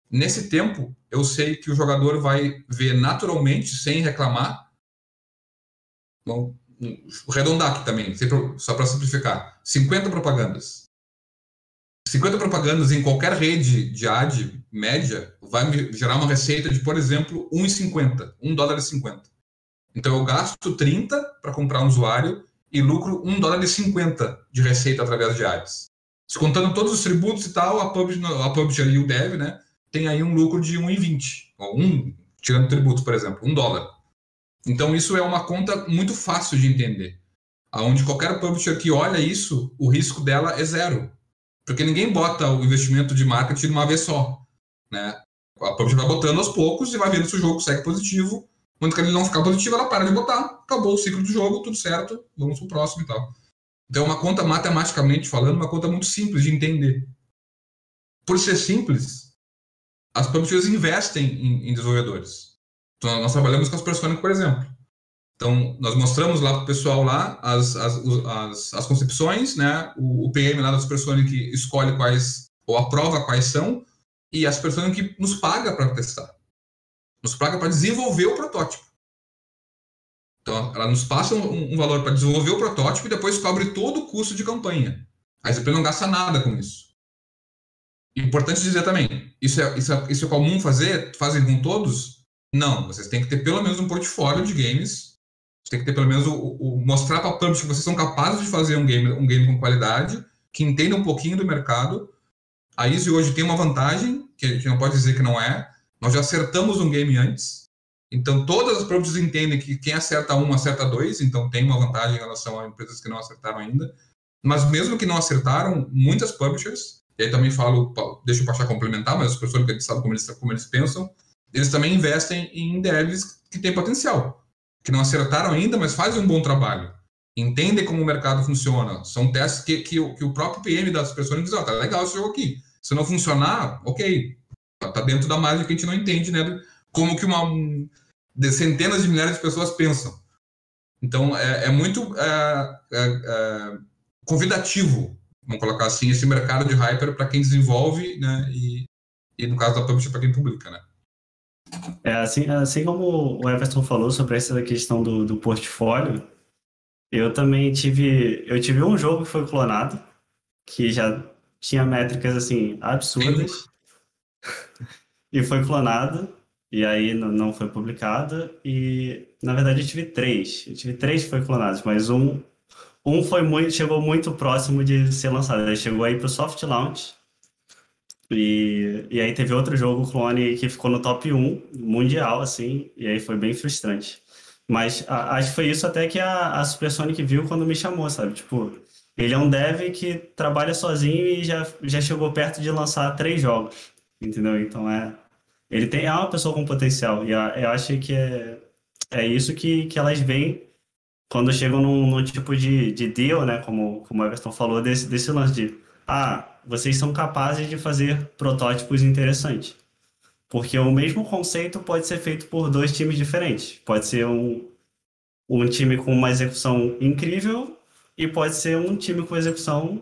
Nesse tempo, eu sei que o jogador vai ver naturalmente, sem reclamar, Bom, arredondar aqui também, só para simplificar, 50 propagandas. 50 propagandas em qualquer rede de ad média vai me gerar uma receita de, por exemplo, 1,50, 1 dólar e 50. Então eu gasto 30 para comprar um usuário e lucro 1 dólar e 50 de receita através de ads. Descontando todos os tributos e tal, a publisher, a publisher e o dev, né, tem aí um lucro de 1,20, ou 1, tirando tributos, por exemplo, 1 dólar. Então isso é uma conta muito fácil de entender, aonde qualquer publisher que olha isso, o risco dela é zero, porque ninguém bota o investimento de marketing de uma vez só, né? A publisher vai botando aos poucos e vai vendo se o jogo segue positivo. Quando ele não ficar positivo, ela para de botar. Acabou o ciclo do jogo, tudo certo, vamos pro próximo e tal. Então é uma conta matematicamente falando, uma conta muito simples de entender. Por ser simples, as publishers investem em, em desenvolvedores. Então nós trabalhamos com as Personic, por exemplo. Então, nós mostramos lá para o pessoal lá as, as, as, as, concepções, né? O, o PM lá da Supersonic escolhe quais, ou aprova quais são, e a Supersonic nos paga para testar. Nos paga para desenvolver o protótipo. Então, ela nos passa um, um valor para desenvolver o protótipo e depois cobre todo o custo de campanha. A SAP não gasta nada com isso. Importante dizer também, isso é, isso é, isso é comum fazer? Fazem com todos? Não, vocês têm que ter pelo menos um portfólio de games você tem que ter pelo menos o, o mostrar para a publisher que vocês são capazes de fazer um game, um game com qualidade, que entenda um pouquinho do mercado. A Easy hoje tem uma vantagem, que a gente não pode dizer que não é. Nós já acertamos um game antes. Então, todas as publishers entendem que quem acerta um, acerta dois. Então, tem uma vantagem em relação a empresas que não acertaram ainda. Mas, mesmo que não acertaram, muitas publishers, e aí também falo, deixa o Pachá complementar, mas as pessoas que a gente sabe como eles, como eles pensam, eles também investem em devs que têm potencial que não acertaram ainda, mas fazem um bom trabalho. Entendem como o mercado funciona. São testes que, que, que o próprio PM das pessoas diz, ó, oh, tá legal esse jogo aqui. Se não funcionar, ok. Tá, tá dentro da margem que a gente não entende, né? Como que uma de centenas de milhares de pessoas pensam. Então, é, é muito é, é, é convidativo, vamos colocar assim, esse mercado de hyper para quem desenvolve, né? E, e no caso da publisher, para quem publica, né? É, assim, assim como o Everton falou sobre essa questão do, do portfólio, eu também tive, eu tive um jogo que foi clonado, que já tinha métricas assim absurdas, e foi clonado, e aí não foi publicado, e na verdade eu tive três, eu tive três que foi clonados, mas um, um foi muito, chegou muito próximo de ser lançado, ele chegou aí para o soft launch, e, e aí teve outro jogo, clone, que ficou no top 1 mundial, assim, e aí foi bem frustrante. Mas a, acho que foi isso até que a, a Supersonic viu quando me chamou, sabe? Tipo, ele é um dev que trabalha sozinho e já, já chegou perto de lançar três jogos, entendeu? Então é. Ele tem, é uma pessoa com potencial, e a, eu acho que é, é isso que, que elas veem quando chegam num, num tipo de, de deal, né? Como, como o Everton falou, desse, desse lance de. Ah, vocês são capazes de fazer protótipos interessantes. Porque o mesmo conceito pode ser feito por dois times diferentes. Pode ser um, um time com uma execução incrível e pode ser um time com execução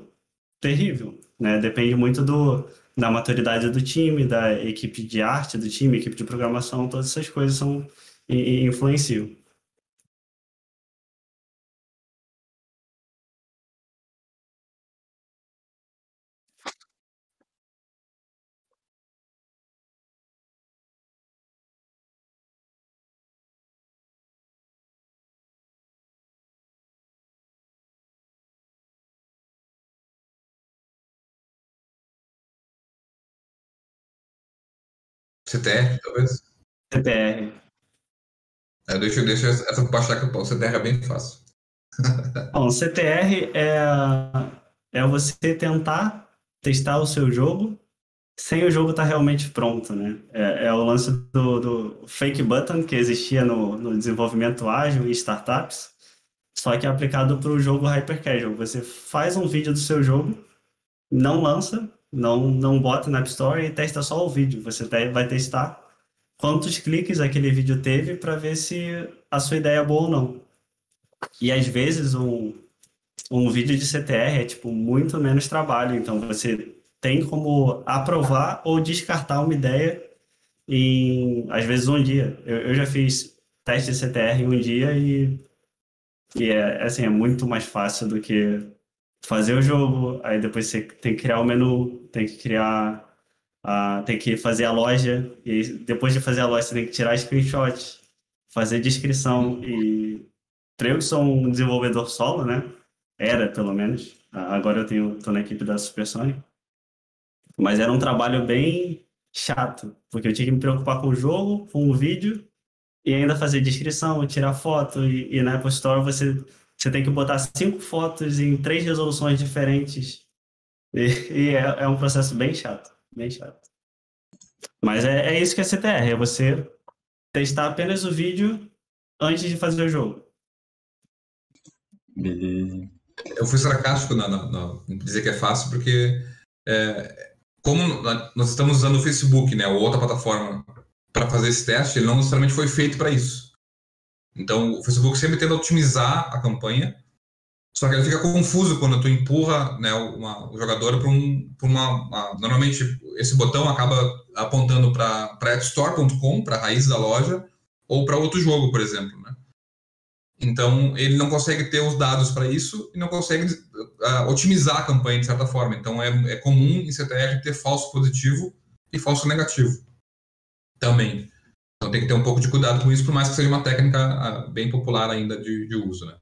terrível. Né? Depende muito do, da maturidade do time, da equipe de arte do time, equipe de programação, todas essas coisas são, influenciam. CTR, talvez? CTR. É, deixa, deixa essa baixar que o CTR é bem fácil. Bom, CTR é, é você tentar testar o seu jogo sem o jogo estar tá realmente pronto, né? É, é o lance do, do, fake button que existia no, no desenvolvimento ágil e startups, só que é aplicado para o jogo hyper casual. Você faz um vídeo do seu jogo, não lança, não, não bota na App Store e testa só o vídeo. Você vai testar quantos cliques aquele vídeo teve para ver se a sua ideia é boa ou não. E às vezes um, um vídeo de CTR é tipo muito menos trabalho, então você tem como aprovar ou descartar uma ideia em às vezes um dia. Eu, eu já fiz teste de CTR em um dia e, e é assim é muito mais fácil do que fazer o jogo, aí depois você tem que criar o menu, tem que criar, tem que fazer a loja, e depois de fazer a loja você tem que tirar screenshot, fazer descrição, e eu sou um desenvolvedor solo, né? Era, pelo menos. Agora eu tenho, tô na equipe da Supersonic. Mas era um trabalho bem chato, porque eu tinha que me preocupar com o jogo, com o vídeo, e ainda fazer descrição, tirar foto, e, e na Apple Store você você tem que botar cinco fotos em três resoluções diferentes. E, e é, é, um processo bem chato, bem chato. Mas é, é isso que é CTR, é você testar apenas o vídeo antes de fazer o jogo. Eu fui sarcástico na, na, na dizer que é fácil, porque é, como nós estamos usando o Facebook, né, ou outra plataforma, para fazer esse teste, ele não necessariamente foi feito para isso. Então, o Facebook sempre tenta otimizar a campanha, só que ele fica confuso quando tu empurra né, uma, o jogador para um, uma, uma, Normalmente, esse botão acaba apontando para appstore.com, para a raiz da loja, ou para outro jogo, por exemplo. Né? Então, ele não consegue ter os dados para isso e não consegue uh, otimizar a campanha de certa forma. Então, é, é comum em CTR ter falso positivo e falso negativo também. Então, tem que ter um pouco de cuidado com isso, por mais que seja uma técnica uh, bem popular ainda de, de uso, né?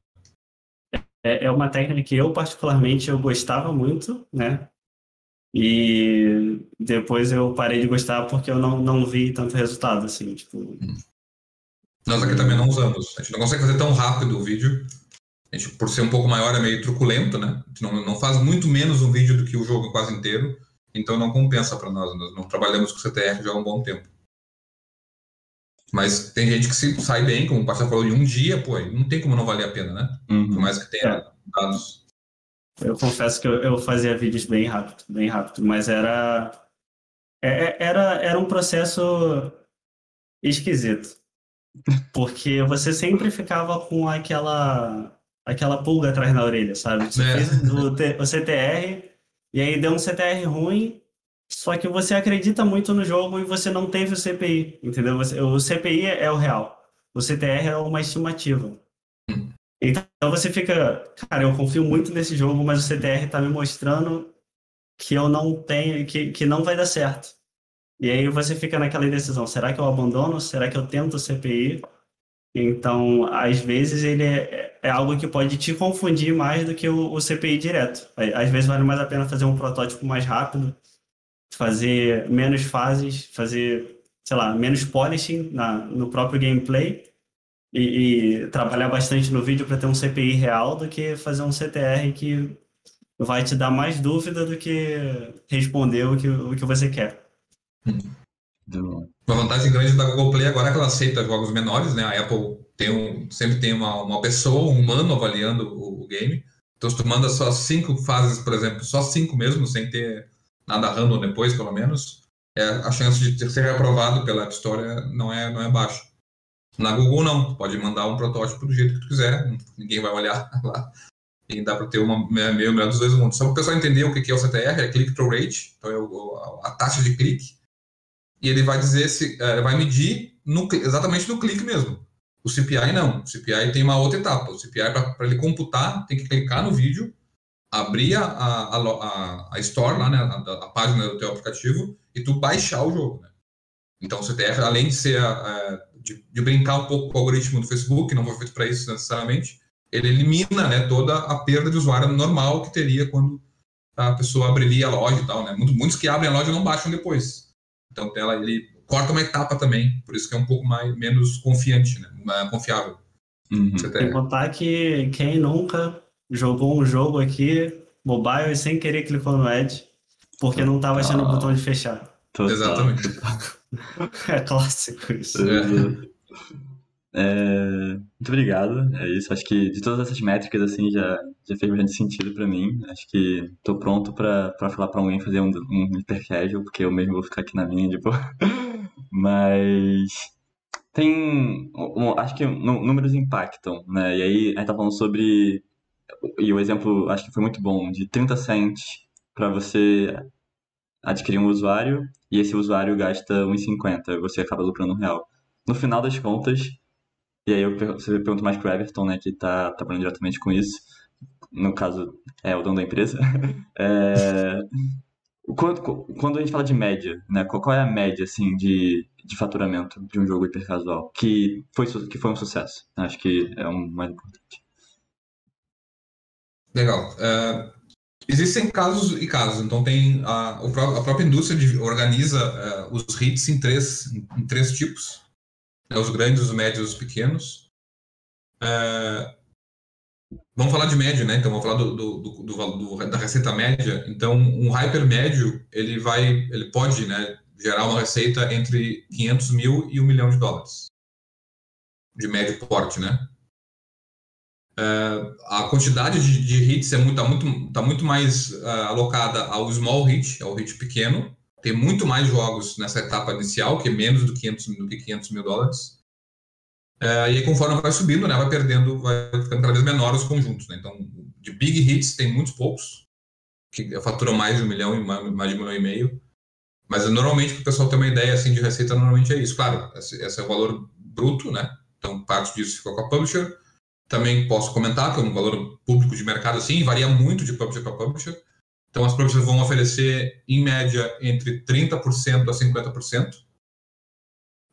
É, é uma técnica que eu, particularmente, eu gostava muito, né? E depois eu parei de gostar porque eu não, não vi tanto resultado, assim, tipo... Hum. Nós aqui também não usamos. A gente não consegue fazer tão rápido o vídeo. A gente, por ser um pouco maior, é meio truculento, né? A gente não, não faz muito menos um vídeo do que o jogo quase inteiro. Então não compensa para nós. Nós não trabalhamos com CTR já há um bom tempo. Mas tem gente que se sai bem, como o Pastor falou, em um dia, pô, não tem como não valer a pena, né? Uhum. Por mais que tenha é. dados. Eu confesso que eu, eu, fazia vídeos bem rápido, bem rápido, mas era, é, é, era, era um processo esquisito. Porque você sempre ficava com aquela aquela pulga atrás da orelha, sabe? Você é. fez o, o CTR e aí deu um CTR ruim, só que você acredita muito no jogo e você não teve o CPI, entendeu? Você, o CPI é o real, o CTR é uma estimativa. Então você fica, cara, eu confio muito nesse jogo, mas o CTR tá me mostrando que eu não tenho, que, que não vai dar certo. E aí você fica naquela indecisão, será que eu abandono? Será que eu tento o CPI? Então, às vezes, ele é, é algo que pode te confundir mais do que o, o, CPI direto. Às vezes, vale mais a pena fazer um protótipo mais rápido, fazer menos fases, fazer, sei lá, menos polishing na, no próprio gameplay e, e trabalhar bastante no vídeo para ter um CPI real do que fazer um CTR que vai te dar mais dúvida do que responder o que, o que você quer. Uma vantagem grande da Google Play agora é que ela aceita jogos menores, né? A Apple tem um, sempre tem uma, uma pessoa, um humano avaliando o, o, game. Então, se tu manda só cinco fases, por exemplo, só cinco mesmo, sem ter nada random depois, pelo menos, é, a chance de ser aprovado pela App Store não é, não é baixa. Na Google, não. Pode mandar um protótipo do jeito que tu quiser, ninguém vai olhar lá. E dá para ter uma meio melhor dos dois mundos. Só para o pessoal entender o que é o CTR, é Click-Through Rate, então é a taxa de clique e ele vai dizer se é, vai medir no, exatamente no clique mesmo. O CPI não. O CPI tem uma outra etapa. O CPI, para ele computar, tem que clicar no vídeo, abrir a, a, a, a store, lá, né, a, a, página do teu aplicativo, e tu baixar o jogo. Né? Então, o CTR, além de ser de, de, brincar um pouco com o algoritmo do Facebook, não foi feito para isso necessariamente, ele elimina né, toda a perda de usuário normal que teria quando a pessoa abriria a loja e tal. Né? Muitos que abrem a loja não baixam depois. Então ela, ele corta uma etapa também, por isso que é um pouco mais, menos confiante, né? confiável. Uhum. Tem contar que quem nunca jogou um jogo aqui, mobile, e sem querer clicou no Edge, porque não estava achando o botão de fechar. Total. Exatamente. é clássico isso. É. É, muito obrigado. É isso. Acho que de todas essas métricas assim já, já fez bastante sentido para mim. Acho que estou pronto para falar para alguém fazer um, um hyper casual, porque eu mesmo vou ficar aqui na minha de boa. Mas tem, um, acho que números impactam, né? E aí a gente tá falando sobre e o exemplo acho que foi muito bom de 30 cents para você adquirir um usuário e esse usuário gasta 1,50, você acaba lucrando um real. No final das contas, e aí eu, você pergunta mais pro Everton, né, que tá trabalhando diretamente com isso. No caso, é o dono da empresa. É, quando, quando a gente fala de média, né, qual, é a média, assim, de, de faturamento de um jogo hipercasual que foi, que foi um sucesso? Acho que é um mais importante. Legal. Uh, existem casos e casos. Então tem a, a própria indústria de, organiza uh, os hits em três, em três tipos né, os grandes, os médios, os pequenos. É, vamos falar de médio, né? Então vamos falar do, do, do, do, da receita média. Então um hyper médio ele vai, ele pode, né, gerar uma receita entre 500 mil e 1 milhão de dólares. De médio porte, né? Uh, a quantidade de, de hits é muito, tá muito, tá muito mais uh, alocada ao small hit, ao hit pequeno. Tem muito mais jogos nessa etapa inicial, que é menos do, 500, do que 500 mil dólares. Uh, e aí, conforme vai subindo, né, vai perdendo, vai ficando cada vez menor os conjuntos. Né? Então, de big hits tem muitos poucos, que faturam mais de um milhão, mais de um milhão e meio. Mas normalmente, para o pessoal ter uma ideia assim, de receita, normalmente é isso. Claro, esse, esse é o valor bruto, né? Então, parte disso fica com a publisher também posso comentar que é um valor público de mercado assim, varia muito de publisher para publisher. Então as publishers vão oferecer em média entre 30% a 50%.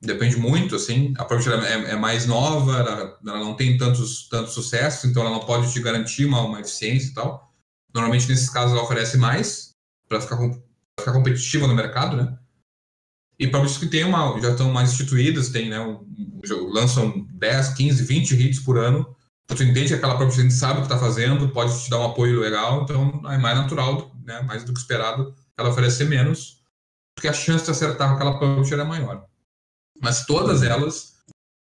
Depende muito, assim. A publisher é, é mais nova, ela, ela, não tem tantos, tantos sucessos, então ela não pode te garantir uma, uma eficiência e tal. Normalmente, nesses casos, ela oferece mais para ficar, ficar competitiva no mercado, né? E publishers que tem uma, já estão mais instituídas, tem, né, um, lançam 10, 15, 20 hits por ano, tu entende que aquela própria gente sabe o que está fazendo, pode te dar um apoio legal, então é mais natural, né, mais do que esperado, ela oferecer menos, porque a chance de acertar com aquela publisher é maior. Mas todas elas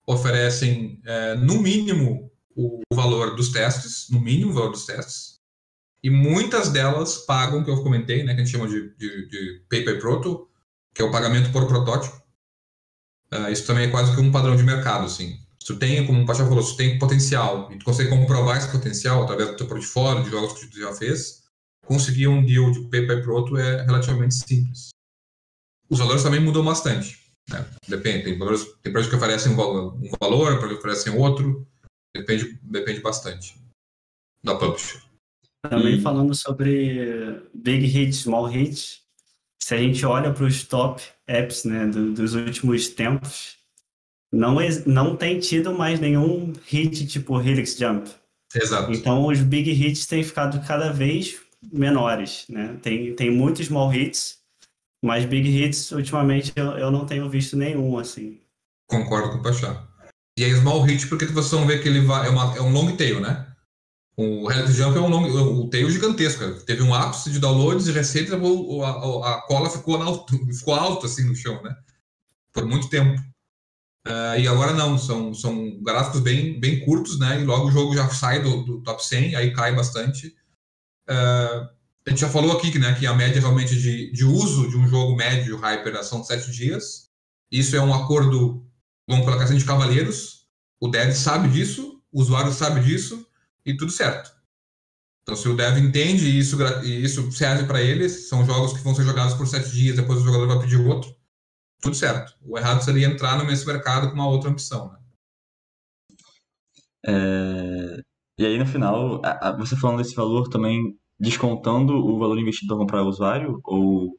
oferecem, é, no mínimo, o valor dos testes, no mínimo o valor dos testes, e muitas delas pagam, que eu comentei, né, que a gente chama de, de, de by proto, que é o pagamento por protótipo. Uh, isso também é quase que um padrão de mercado, assim. Se tu tem, como o Pacha falou, se tu tem potencial e tu consegue comprovar esse potencial através do teu portfólio, de jogos que tu já fez, conseguir um deal de PayPal pro outro é relativamente simples. Os valores também mudam bastante. Né? Depende, tem, valores, tem que oferecem um valor, um valor que oferecem outro. Depende, depende bastante da publisher. Também falando sobre big hit, small hit, se a gente olha para os top apps né, do, dos últimos tempos, não, não tem tido mais nenhum hit tipo Helix Jump. Exato. Então os big hits têm ficado cada vez menores, né? Tem, tem muitos small hits, mas big hits ultimamente eu, eu não tenho visto nenhum assim. Concordo com o Pachá. E é small hit porque vocês vão ver que ele vai, é, uma, é um long tail, né? O Helix Jump é um long, o tail gigantesco. Teve um ápice de downloads e receitas, a, a, a cola ficou, na, ficou alta assim no chão, né? Por muito tempo. Uh, e agora não, são, são gráficos bem, bem curtos, né? E logo o jogo já sai do, do top 100, aí cai bastante. Uh, a gente já falou aqui que, né, que a média realmente de, de uso de um jogo médio Hyper são 7 dias. Isso é um acordo, vamos colocar assim, de cavalheiros. O dev sabe disso, o usuário sabe disso e tudo certo. Então, se o dev entende e isso, e isso serve para eles, são jogos que vão ser jogados por 7 dias, depois o jogador vai pedir outro tudo certo. O errado seria entrar nesse mercado com uma outra opção. Né? É... E aí, no final, você falando desse valor também descontando o valor investido para comprar o usuário ou,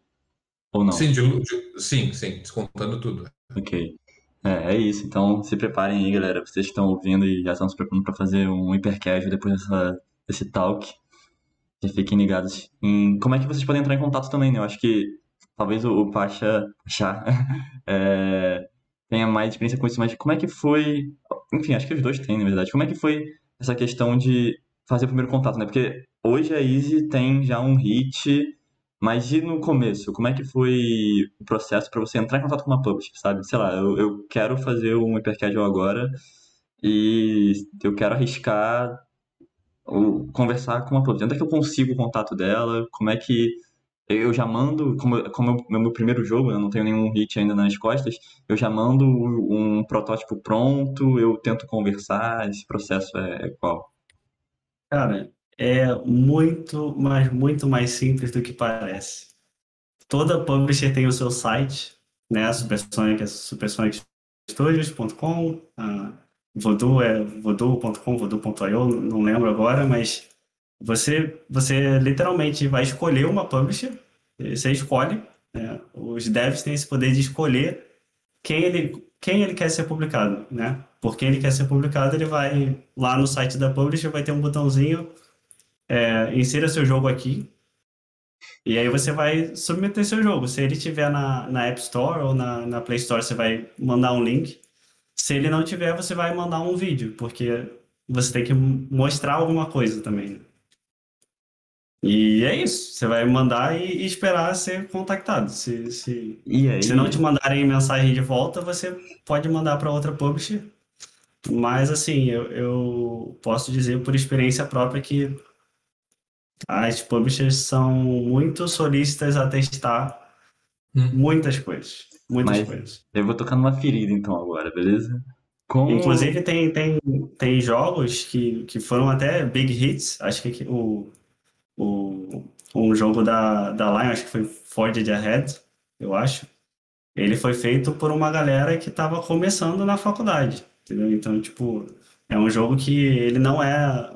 ou não? Sim, de, de, sim, sim, descontando tudo. Ok. É, é, isso. Então, se preparem aí, galera. Vocês que estão ouvindo e já estão se preparando para fazer um hipercasual depois dessa, desse talk. Fiquem ligados em como é que vocês podem entrar em contato também, né? Eu acho que talvez o, o Pacha, é, tenha mais experiência com isso, mas como é que foi, enfim, acho que os dois têm, na verdade, como é que foi essa questão de fazer o primeiro contato, né? Porque hoje a Easy tem já um hit, mas e no começo? Como é que foi o processo para você entrar em contato com uma publisher, sabe? Sei lá, eu, eu quero fazer um hypercasual agora e eu quero arriscar ou conversar com uma publisher. Onde é que eu consigo o contato dela? Como é que eu já mando, como, é o meu primeiro jogo, eu não tenho nenhum hit ainda nas costas, eu já mando um protótipo pronto, eu tento conversar, esse processo é, é qual? Cara, é muito, mas muito mais simples do que parece. Toda publisher tem o seu site, né? A Supersonic é supersonicstudios.com, a Voodoo é voodoo.com, voodoo.io, não lembro agora, mas você, você literalmente vai escolher uma publisher, você escolhe, né? os devs têm esse poder de escolher quem ele, quem ele quer ser publicado, né? Por quem ele quer ser publicado, ele vai lá no site da publisher, vai ter um botãozinho, é, insira seu jogo aqui, e aí você vai submeter seu jogo. Se ele tiver na, na App Store ou na, na Play Store, você vai mandar um link. Se ele não tiver, você vai mandar um vídeo, porque você tem que mostrar alguma coisa também. E é isso. Você vai mandar e, e esperar ser contactado. Se, se, E aí, se não te mandarem mensagem de volta, você pode mandar para outra publisher. Mas assim, eu, eu posso dizer por experiência própria que as publishers são muito solícitas a testar Hum. muitas coisas. Muitas Mas- coisas. eu vou tocar numa ferida então agora, beleza? Com... Inclusive, tem, tem, tem jogos que, que foram até big hits. Acho que o, o, um jogo da, da Lion, acho que foi Forged Ahead, eu acho. Ele foi feito por uma galera que estava começando na faculdade, entendeu? Então, tipo, é um jogo que ele não é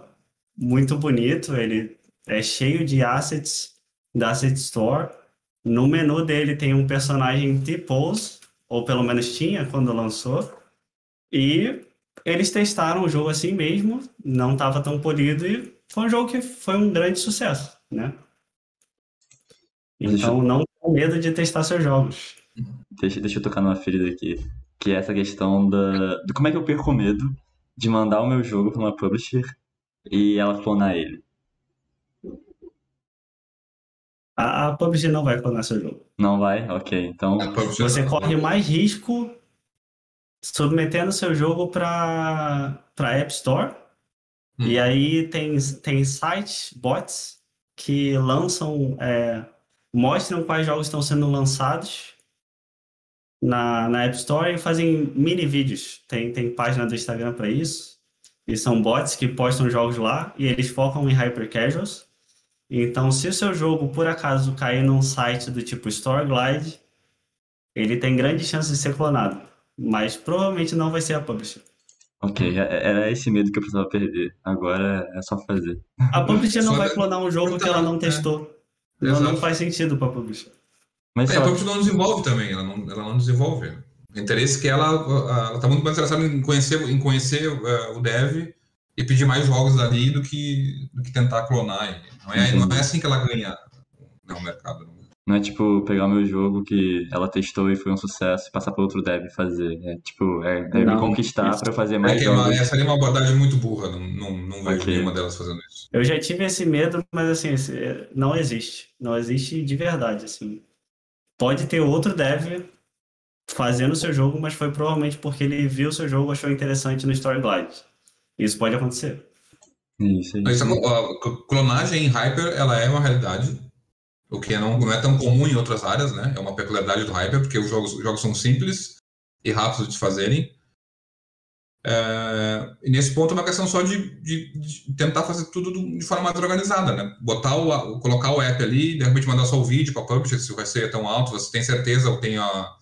muito bonito, ele é cheio de assets da Asset Store. No menu dele tem um personagem T-Pose, ou pelo menos tinha quando lançou. E eles testaram o jogo assim mesmo, não estava tão polido e foi um jogo que foi um grande sucesso, né? Então não tenha medo de testar seus jogos. Deixa, deixa eu tocar numa ferida aqui. Que é essa questão da, de como é que eu perco o medo de mandar o meu jogo pra uma publisher e ela clonar ele. A, a PUBG não vai clonar seu jogo. Não vai? Ok, então. Você corre mais risco submetendo seu jogo para para App Store. Hum. E aí tem, tem sites, bots, que lançam, é, mostram quais jogos estão sendo lançados na, na App Store e fazem mini vídeos. Tem, tem página do Instagram para isso. E são bots que postam jogos lá e eles focam em hyper casuals. Então, se o seu jogo por acaso cair num site do tipo Storeglide, ele tem grande chance de ser clonado. Mas provavelmente não vai ser a publisher. Ok, é- era esse medo que eu precisava perder. Agora é só fazer. A publisher não Só vai da- clonar um jogo que ela não É. testou. Não, não Exato. faz sentido para publisher. Mas É, a publisher não desenvolve também, ela não, ela não desenvolve. O interesse é que ela, ela tá muito mais interessada em conhecer, em conhecer eh, o dev e pedir mais jogos dali do que, do que tentar clonar. Não é, não é assim que ela ganha né, o mercado. Não é tipo pegar o meu jogo que ela testou e foi um sucesso e passar para outro dev fazer. É tipo, é, é me conquistar isso- pra eu fazer É mais é uma, jogos. essa ali é uma abordagem muito burra, não, não, não vejo Ok. nenhuma delas fazendo isso. Eu já tive esse medo, mas assim, esse- não existe. Não existe de verdade, assim. Pode ter outro dev fazendo o seu jogo, mas foi provavelmente porque ele viu o seu jogo, achou interessante no Storyglide. Isso pode acontecer. Isso, Mas isso. a cl- clonagem em Hyper, ela é uma realidade, o que não, não é tão comum em outras áreas, né? É uma peculiaridade do Hyper, porque os jogos, os jogos são simples e rápidos de fazerem. É, e nesse ponto é uma questão só de, de- de tentar fazer tudo do- de forma mais organizada, né? Botar o, colocar o app ali, de repente mandar só o vídeo para publisher, se vai ser tão alto, você tem certeza ou tem a...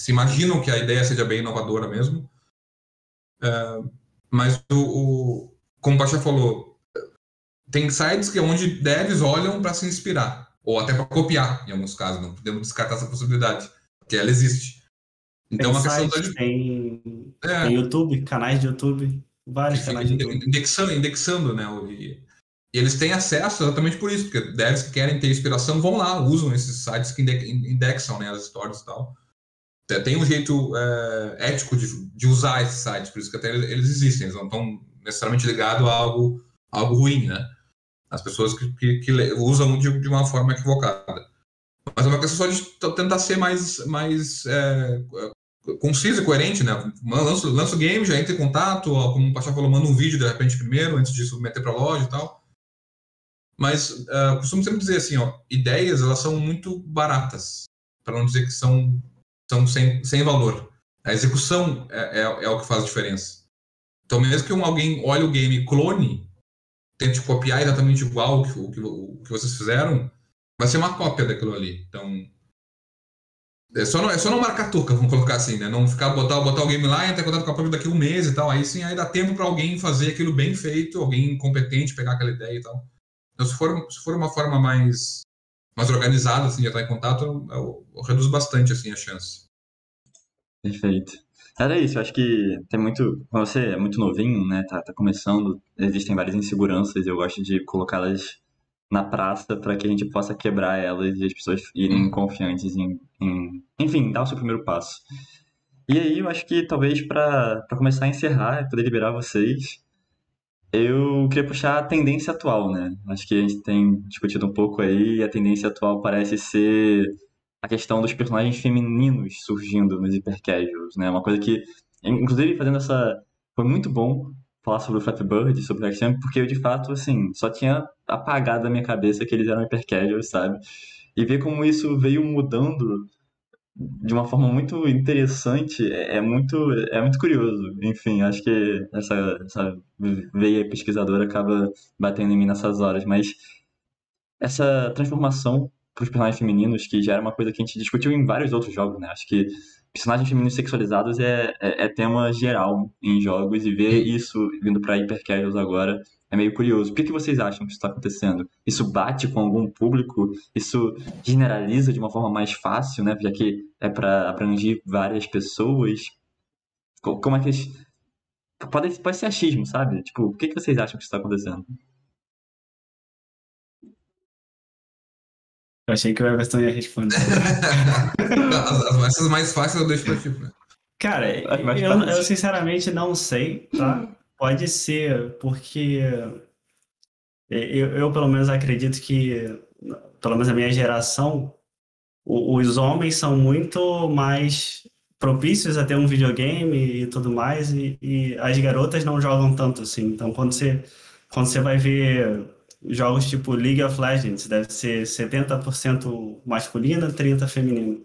Se imaginam que a ideia seja bem inovadora mesmo. É, mas o, o, como o Pacha falou, tem sites que é onde devs olham para se inspirar, ou até para copiar, em alguns casos, não podemos descartar essa possibilidade, porque ela existe. Então, Tem a questão sites, da. tem, É, tem YouTube, canais de YouTube, vários canais de YouTube. indexando, indexando, né? E, eles têm acesso exatamente por isso, porque devs que querem ter inspiração vão lá, usam esses sites que inde- indexam né, as histórias e tal. Tem- Tem um jeito é, ético de, de usar esses sites, por isso que até eles existem, eles não estão necessariamente ligados a algo, a algo ruim, né? As pessoas que, que, que usam de, de uma forma equivocada. Mas é uma questão só de tentar ser mais, mais é, conciso e coerente, né? Lança, o game, já entra em contato, ó, como o Pachá falou, manda um vídeo de repente primeiro, antes de submeter para loja e tal. Mas ah, costumo sempre dizer assim, ó, ideias elas são muito baratas, para não dizer que são, são sem, sem valor. A execução é, é, é o que faz a diferença. Então, mesmo que um, alguém olhe o game e clone, tente copiar exatamente igual o que, o que, o que vocês fizeram, vai ser uma cópia daquilo ali. Então, é só, não, é só não marcar turca, vamos colocar assim, né? Não ficar, botar, botar game lá entrar em contato com a própria daqui a um mês e tal. Aí sim, aí dá tempo para alguém fazer aquilo bem feito, alguém competente pegar aquela ideia e tal. Então, se for, se for uma forma mais, mais organizada, assim, de entrar em contato, eu, eu, eu reduzo bastante, assim, a chance. Perfeito. Era isso, eu acho que tem muito. Como você é muito novinho, né? Tá, tá começando, existem várias inseguranças, eu gosto de colocá-las na praça para que a gente possa quebrar elas e as pessoas irem confiantes em, em- enfim, dar o seu primeiro passo. E aí eu acho que talvez para começar a encerrar, poder liberar vocês, Eu queria puxar a tendência atual, né? Acho que a gente tem discutido um pouco aí, e a tendência atual parece ser a questão dos personagens femininos surgindo nos hypercasuals, né? Uma coisa que, inclusive, fazendo essa. Foi muito bom falar sobre o Fat Bird sobre o Axiom, porque eu, de fato, assim, só tinha apagado da minha cabeça que eles eram hypercasuals, sabe? E ver como isso veio mudando de uma forma muito interessante, é, é muito, é muito curioso. Enfim, acho que essa, essa veia pesquisadora acaba batendo em mim nessas horas, mas essa transformação para os personagens femininos, que já era uma coisa que a gente discutiu em vários outros jogos, né? Acho que personagens femininos sexualizados é, é, é tema geral em jogos e ver isso vindo para hypercasuals agora é meio curioso. Por que, que vocês acham que está acontecendo? Isso bate com algum público? Isso generaliza de uma forma mais fácil, né? Já que é para abranger várias pessoas. Como é que eles... Pode, pode ser achismo, sabe? Tipo, o que, que vocês acham que está acontecendo? Eu achei que o Everton ia responder. as, as mais fáceis eu deixo pra ti, né? Cara, eu, eu, sinceramente não sei, tá? Pode ser, porque eu, eu pelo menos acredito que, pelo menos a minha geração, os homens são muito mais propícios a ter um videogame e tudo mais, e, e, as garotas não jogam tanto assim. Então, quando você, quando você vai ver jogos tipo League of Legends, deve ser 70% masculino, 30% feminino.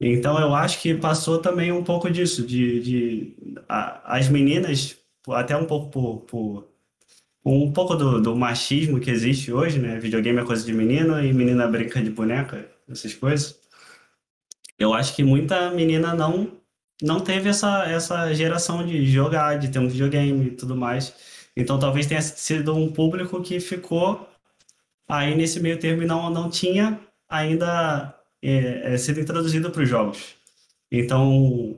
Então, eu acho que passou também um pouco disso, de, de a, as meninas, até um pouco por, por um pouco do, do, machismo que existe hoje, né? Videogame é coisa de menino e menina brinca de boneca, essas coisas. Eu acho que muita menina não não teve essa, essa geração de jogar, de ter um videogame e tudo mais. Então talvez tenha sido um público que ficou aí nesse meio termo e não, não tinha ainda é, é, sido introduzido para os jogos. Então,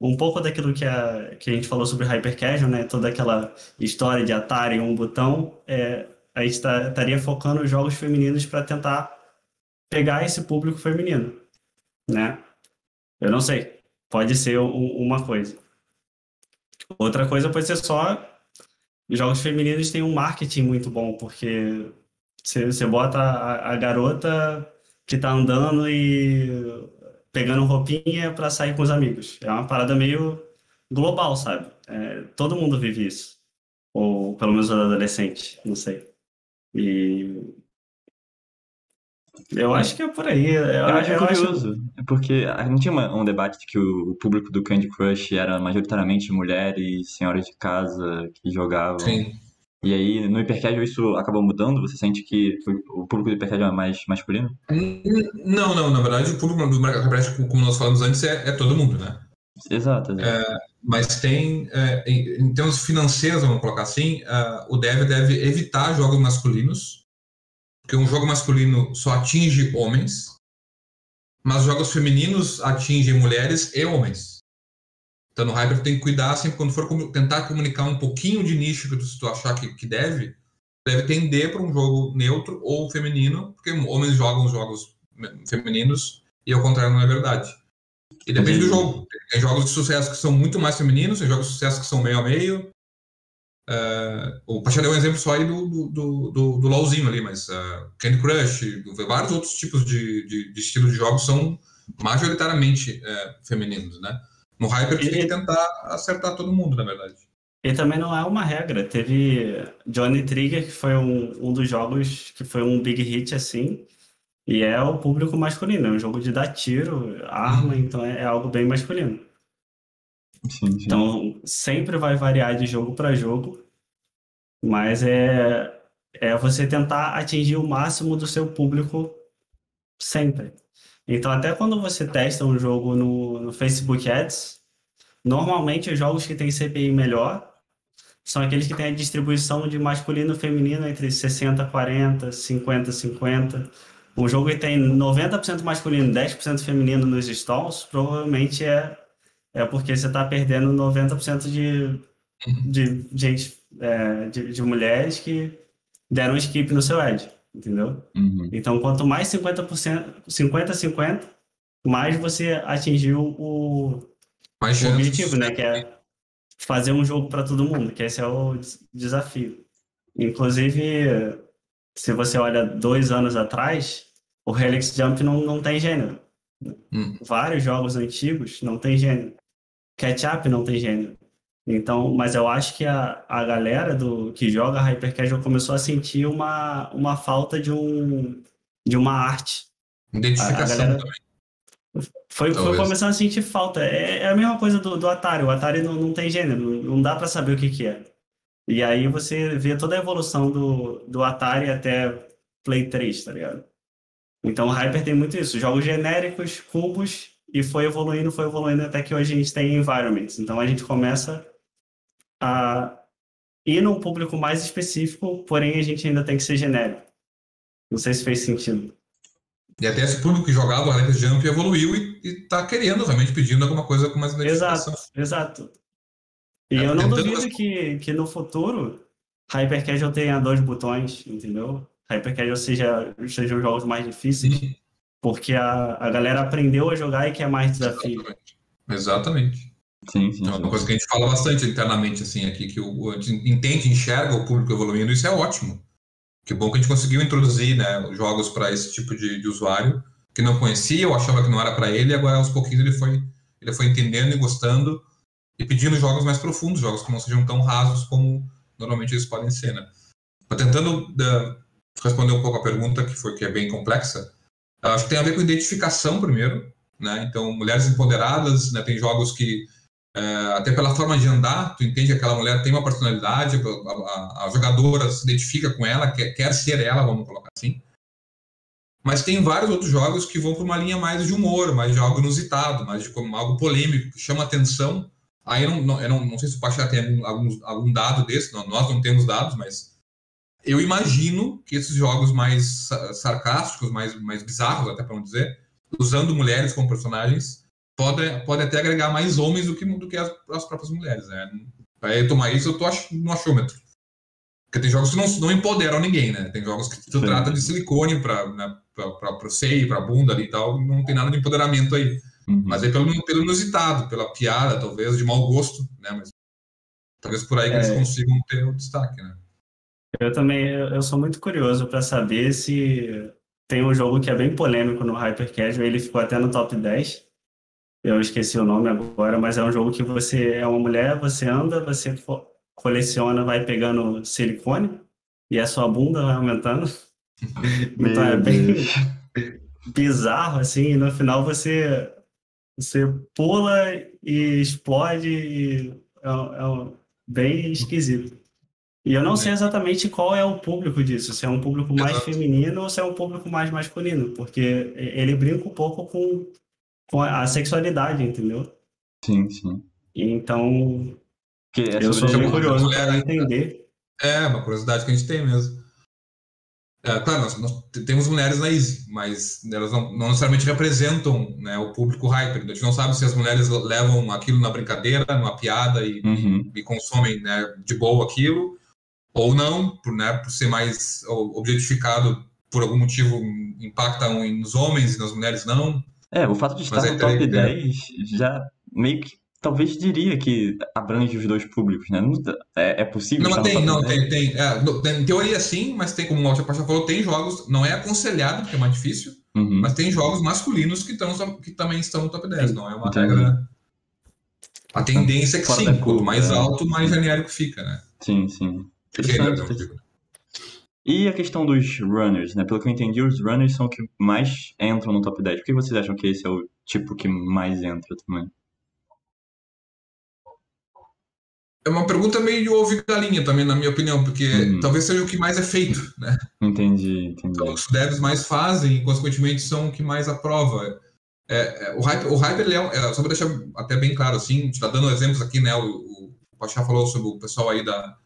um pouco daquilo que a, que a gente falou sobre Hyper Casual, né? Toda aquela história de Atari, um botão, é, a gente tá, estaria focando os jogos femininos para tentar pegar esse público feminino, né? Eu não sei. Pode ser um, uma coisa. Outra coisa pode ser só jogos femininos têm um marketing muito bom, porque você, você bota a, a garota que tá andando e pegando roupinha para sair com os amigos. É uma parada meio global, sabe? É, todo mundo vive isso. Ou pelo menos adolescente, não sei. E eu acho que é por aí. Eu, eu acho eu curioso, acho... porque não tinha um debate de que o público do Candy Crush era majoritariamente mulheres, senhoras de casa que jogavam. Sim. E aí, no Hypercasual, isso acabou mudando? Você sente que o público do Hypercasual é mais masculino? Não, não. Na verdade, o público do Hypercasual, como nós falamos antes, é, é todo mundo, né? Exato. exato. É, mas tem, é, em, em, termos financeiros, vamos colocar assim, uh, o dev deve evitar jogos masculinos, porque um jogo masculino só atinge homens, mas jogos femininos atingem mulheres e homens. Então, no Hyper, tem que cuidar sempre quando for tentar comunicar um pouquinho de nicho que tu, se tu achar que, que deve, deve tender para um jogo neutro ou feminino, porque homens jogam jogos femininos e ao contrário não é verdade. E depende do jogo. Tem jogos de sucesso que são muito mais femininos, tem jogos de sucesso que são meio a meio. Uh, o Pacha deu um exemplo só aí do, do, do, do LOLzinho ali, mas uh, Candy Crush, vários outros tipos de, de, de estilo de jogos são majoritariamente uh, femininos, né? No Hyper, você tem que tentar acertar todo mundo, na verdade. E também não é uma regra. Teve Johnny Trigger, que foi um, um dos jogos que foi um big hit assim. E é o público masculino. É um jogo de dar tiro, arma, uhum. então é, é, algo bem masculino. Sim, sim. Então sempre vai variar de jogo para jogo. Mas é, é você tentar atingir o máximo do seu público sempre. Então, até quando você testa um jogo no, no Facebook Ads, normalmente os jogos que têm CPI melhor são aqueles que têm a distribuição de masculino e feminino entre 60 40, 50 50. Um jogo que tem 90% masculino e 10% feminino nos stalls, provavelmente é, é porque você está perdendo 90% de, de gente, é, de, de mulheres que deram skip no seu ad entendeu? Uhum. Então, quanto mais 50%, 50-50, mais você atingiu o, mais o objetivo, né? Que é, fazer um jogo para todo mundo, que esse é o desafio. Inclusive, se você olha dois anos atrás, o Helix Jump não, não tem gênero. Hum. Vários jogos antigos não tem gênero. Catch-up não tem gênero. Então, mas eu acho que a, a galera do que joga Hyper Casual começou a sentir uma, uma falta de um de uma arte. Identificação galera... também. Foi, foi começando a sentir falta. É, é, a mesma coisa do, do Atari. O Atari não, não tem gênero, não dá para saber o que, que é. E aí você vê toda a evolução do, do Atari até Play 3, tá ligado? Então o Hyper tem muito isso. Jogos genéricos, cubos, e foi evoluindo, foi evoluindo até que hoje a gente tem environments. Então a gente começa a ir num público mais específico, porém a gente ainda tem que ser genérico. Não sei se fez sentido. E até esse público que jogava o Alex Jump evoluiu e, está querendo, realmente pedindo alguma coisa com mais identificação. Exato, exato. E é, eu não duvido que, que no futuro Hyper Casual tenha dois botões, entendeu? Hyper Casual seja, sejam jogos mais difíceis, uhum. Porque a, a galera aprendeu a jogar e quer mais desafio. Exatamente. Exatamente. Sim, sim, é uma coisa que a gente fala bastante internamente, assim, aqui, que o, a gente entende, enxerga o público evoluindo, isso é ótimo. Que bom que a gente conseguiu introduzir né, jogos para esse tipo de, de, usuário que não conhecia ou achava que não era para ele, e agora aos pouquinhos ele foi, ele foi entendendo e gostando e pedindo jogos mais profundos, jogos que não sejam tão rasos como normalmente eles podem ser. Né? Tentando uh, responder um pouco a pergunta, que foi que é bem complexa, acho que tem a ver com identificação primeiro. Né? Então, mulheres empoderadas, né? tem jogos que é, até pela forma de andar, tu entende que aquela mulher tem uma personalidade, a, a, a jogadora se identifica com ela, quer, quer, ser ela, vamos colocar assim. Mas tem vários outros jogos que vão para uma linha mais de humor, mais de algo inusitado, mais de como, algo polêmico, que chama atenção. Aí eu não, não, eu não, não sei se o Pachá tem algum, algum dado desse, nós não temos dados, mas eu imagino que esses jogos mais sarcásticos, mais, mais bizarros, até para não dizer, usando mulheres como personagens, pode, pode até agregar mais homens do que, do que as, as próprias mulheres. Né? Para tomar isso, eu tô no achômetro. Porque tem jogos que não, não empoderam ninguém, né? Tem jogos que tu trata de silicone para né, o seio, para bunda ali e tal, não tem nada de empoderamento aí. Uhum. Mas é pelo, pelo inusitado, pela piada, talvez, de mau gosto, né? Mas talvez por aí que é. eles consigam ter o destaque, né? Eu também, eu sou muito curioso para saber se tem um jogo que é bem polêmico no Hyper Casual, ele ficou até no top 10, eu esqueci o nome agora, mas é um jogo que você é uma mulher, você anda, você coleciona, vai pegando silicone e a sua bunda vai aumentando. então é bem bizarro, assim, e no final você, você pula e explode e é, é bem esquisito. E eu não sei exatamente qual é o público disso, se é um público mais feminino ou se é um público mais masculino, porque ele brinca um pouco com com a sexualidade, entendeu? Sim, sim. Então, é eu sou bem curioso para né? entender. É, uma curiosidade que a gente tem mesmo. É, claro, nós, nós, temos mulheres na Easy, mas elas não, não necessariamente representam né, o público hyper. A gente não sabe se as mulheres levam aquilo na brincadeira, numa piada e, uhum. e, e consomem né, de boa aquilo, ou não, por, né, por ser mais objetificado por algum motivo, impacta nos homens e nas mulheres não. É, o fato de estar no top 10 já meio que talvez diria que abrange os dois públicos, né? É, é possível. Não, tem, não, tem, tem, é, Em teoria sim, mas tem, como o Pacha falou, tem jogos, não é aconselhado, porque é mais difícil, uhum. mas tem jogos masculinos que, tão, que também estão no top 10, não é uma Entendi. regra. A tendência é que sim, quanto mais é. alto, mais genérico fica, né? Sim, sim. E a questão dos runners, né? Pelo que eu entendi, os runners são os que mais entram no top 10. Por que vocês acham que esse é o tipo que mais entra também? É uma pergunta meio ovo e galinha também, na minha opinião, porque uhum. talvez seja o que mais é feito, né? Entendi, entendi. Então, os devs mais fazem e, consequentemente, são o que mais aprova. É, é, o Hyper, o Hyper é, é, só para deixar até bem claro, assim, a gente está dando exemplos aqui, né? O, o, o Pachá falou sobre o pessoal aí da,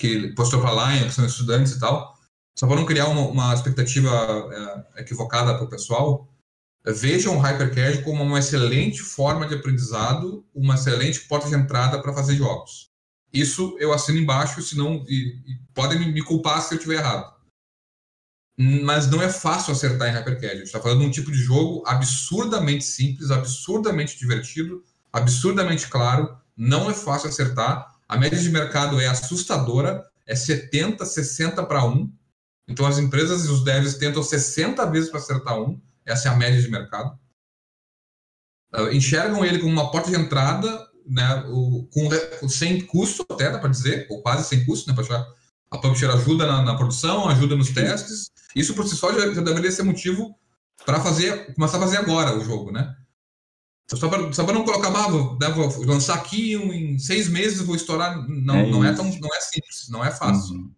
que postou para a Lion, que são estudantes e tal. Só para não criar uma, uma expectativa é, equivocada para o pessoal, vejam o Hypercad como uma excelente forma de aprendizado, uma excelente porta de entrada para fazer jogos. Isso eu assino embaixo, senão e, e podem me culpar se eu estiver errado. Mas não é fácil acertar em Hypercad. A gente está falando de um tipo de jogo absurdamente simples, absurdamente divertido, absurdamente claro. não é fácil acertar. A média de mercado é assustadora, é 70, 60 para 1. Então as empresas e os devs tentam 60 vezes para acertar um. Essa é a média de mercado. Uh, enxergam ele como uma porta de entrada, né, o, com, sem custo, até dá para dizer, ou quase sem custo, né, para a publisher ajuda na, na, produção, ajuda nos testes. Isso por si só já, já deveria ser motivo para fazer, começar a fazer agora o jogo, né? Só para não colocar, ah, vou, né, vou lançar aqui um, em seis meses vou estourar. Não é, não é, tão, não é simples, não é fácil. Uhum.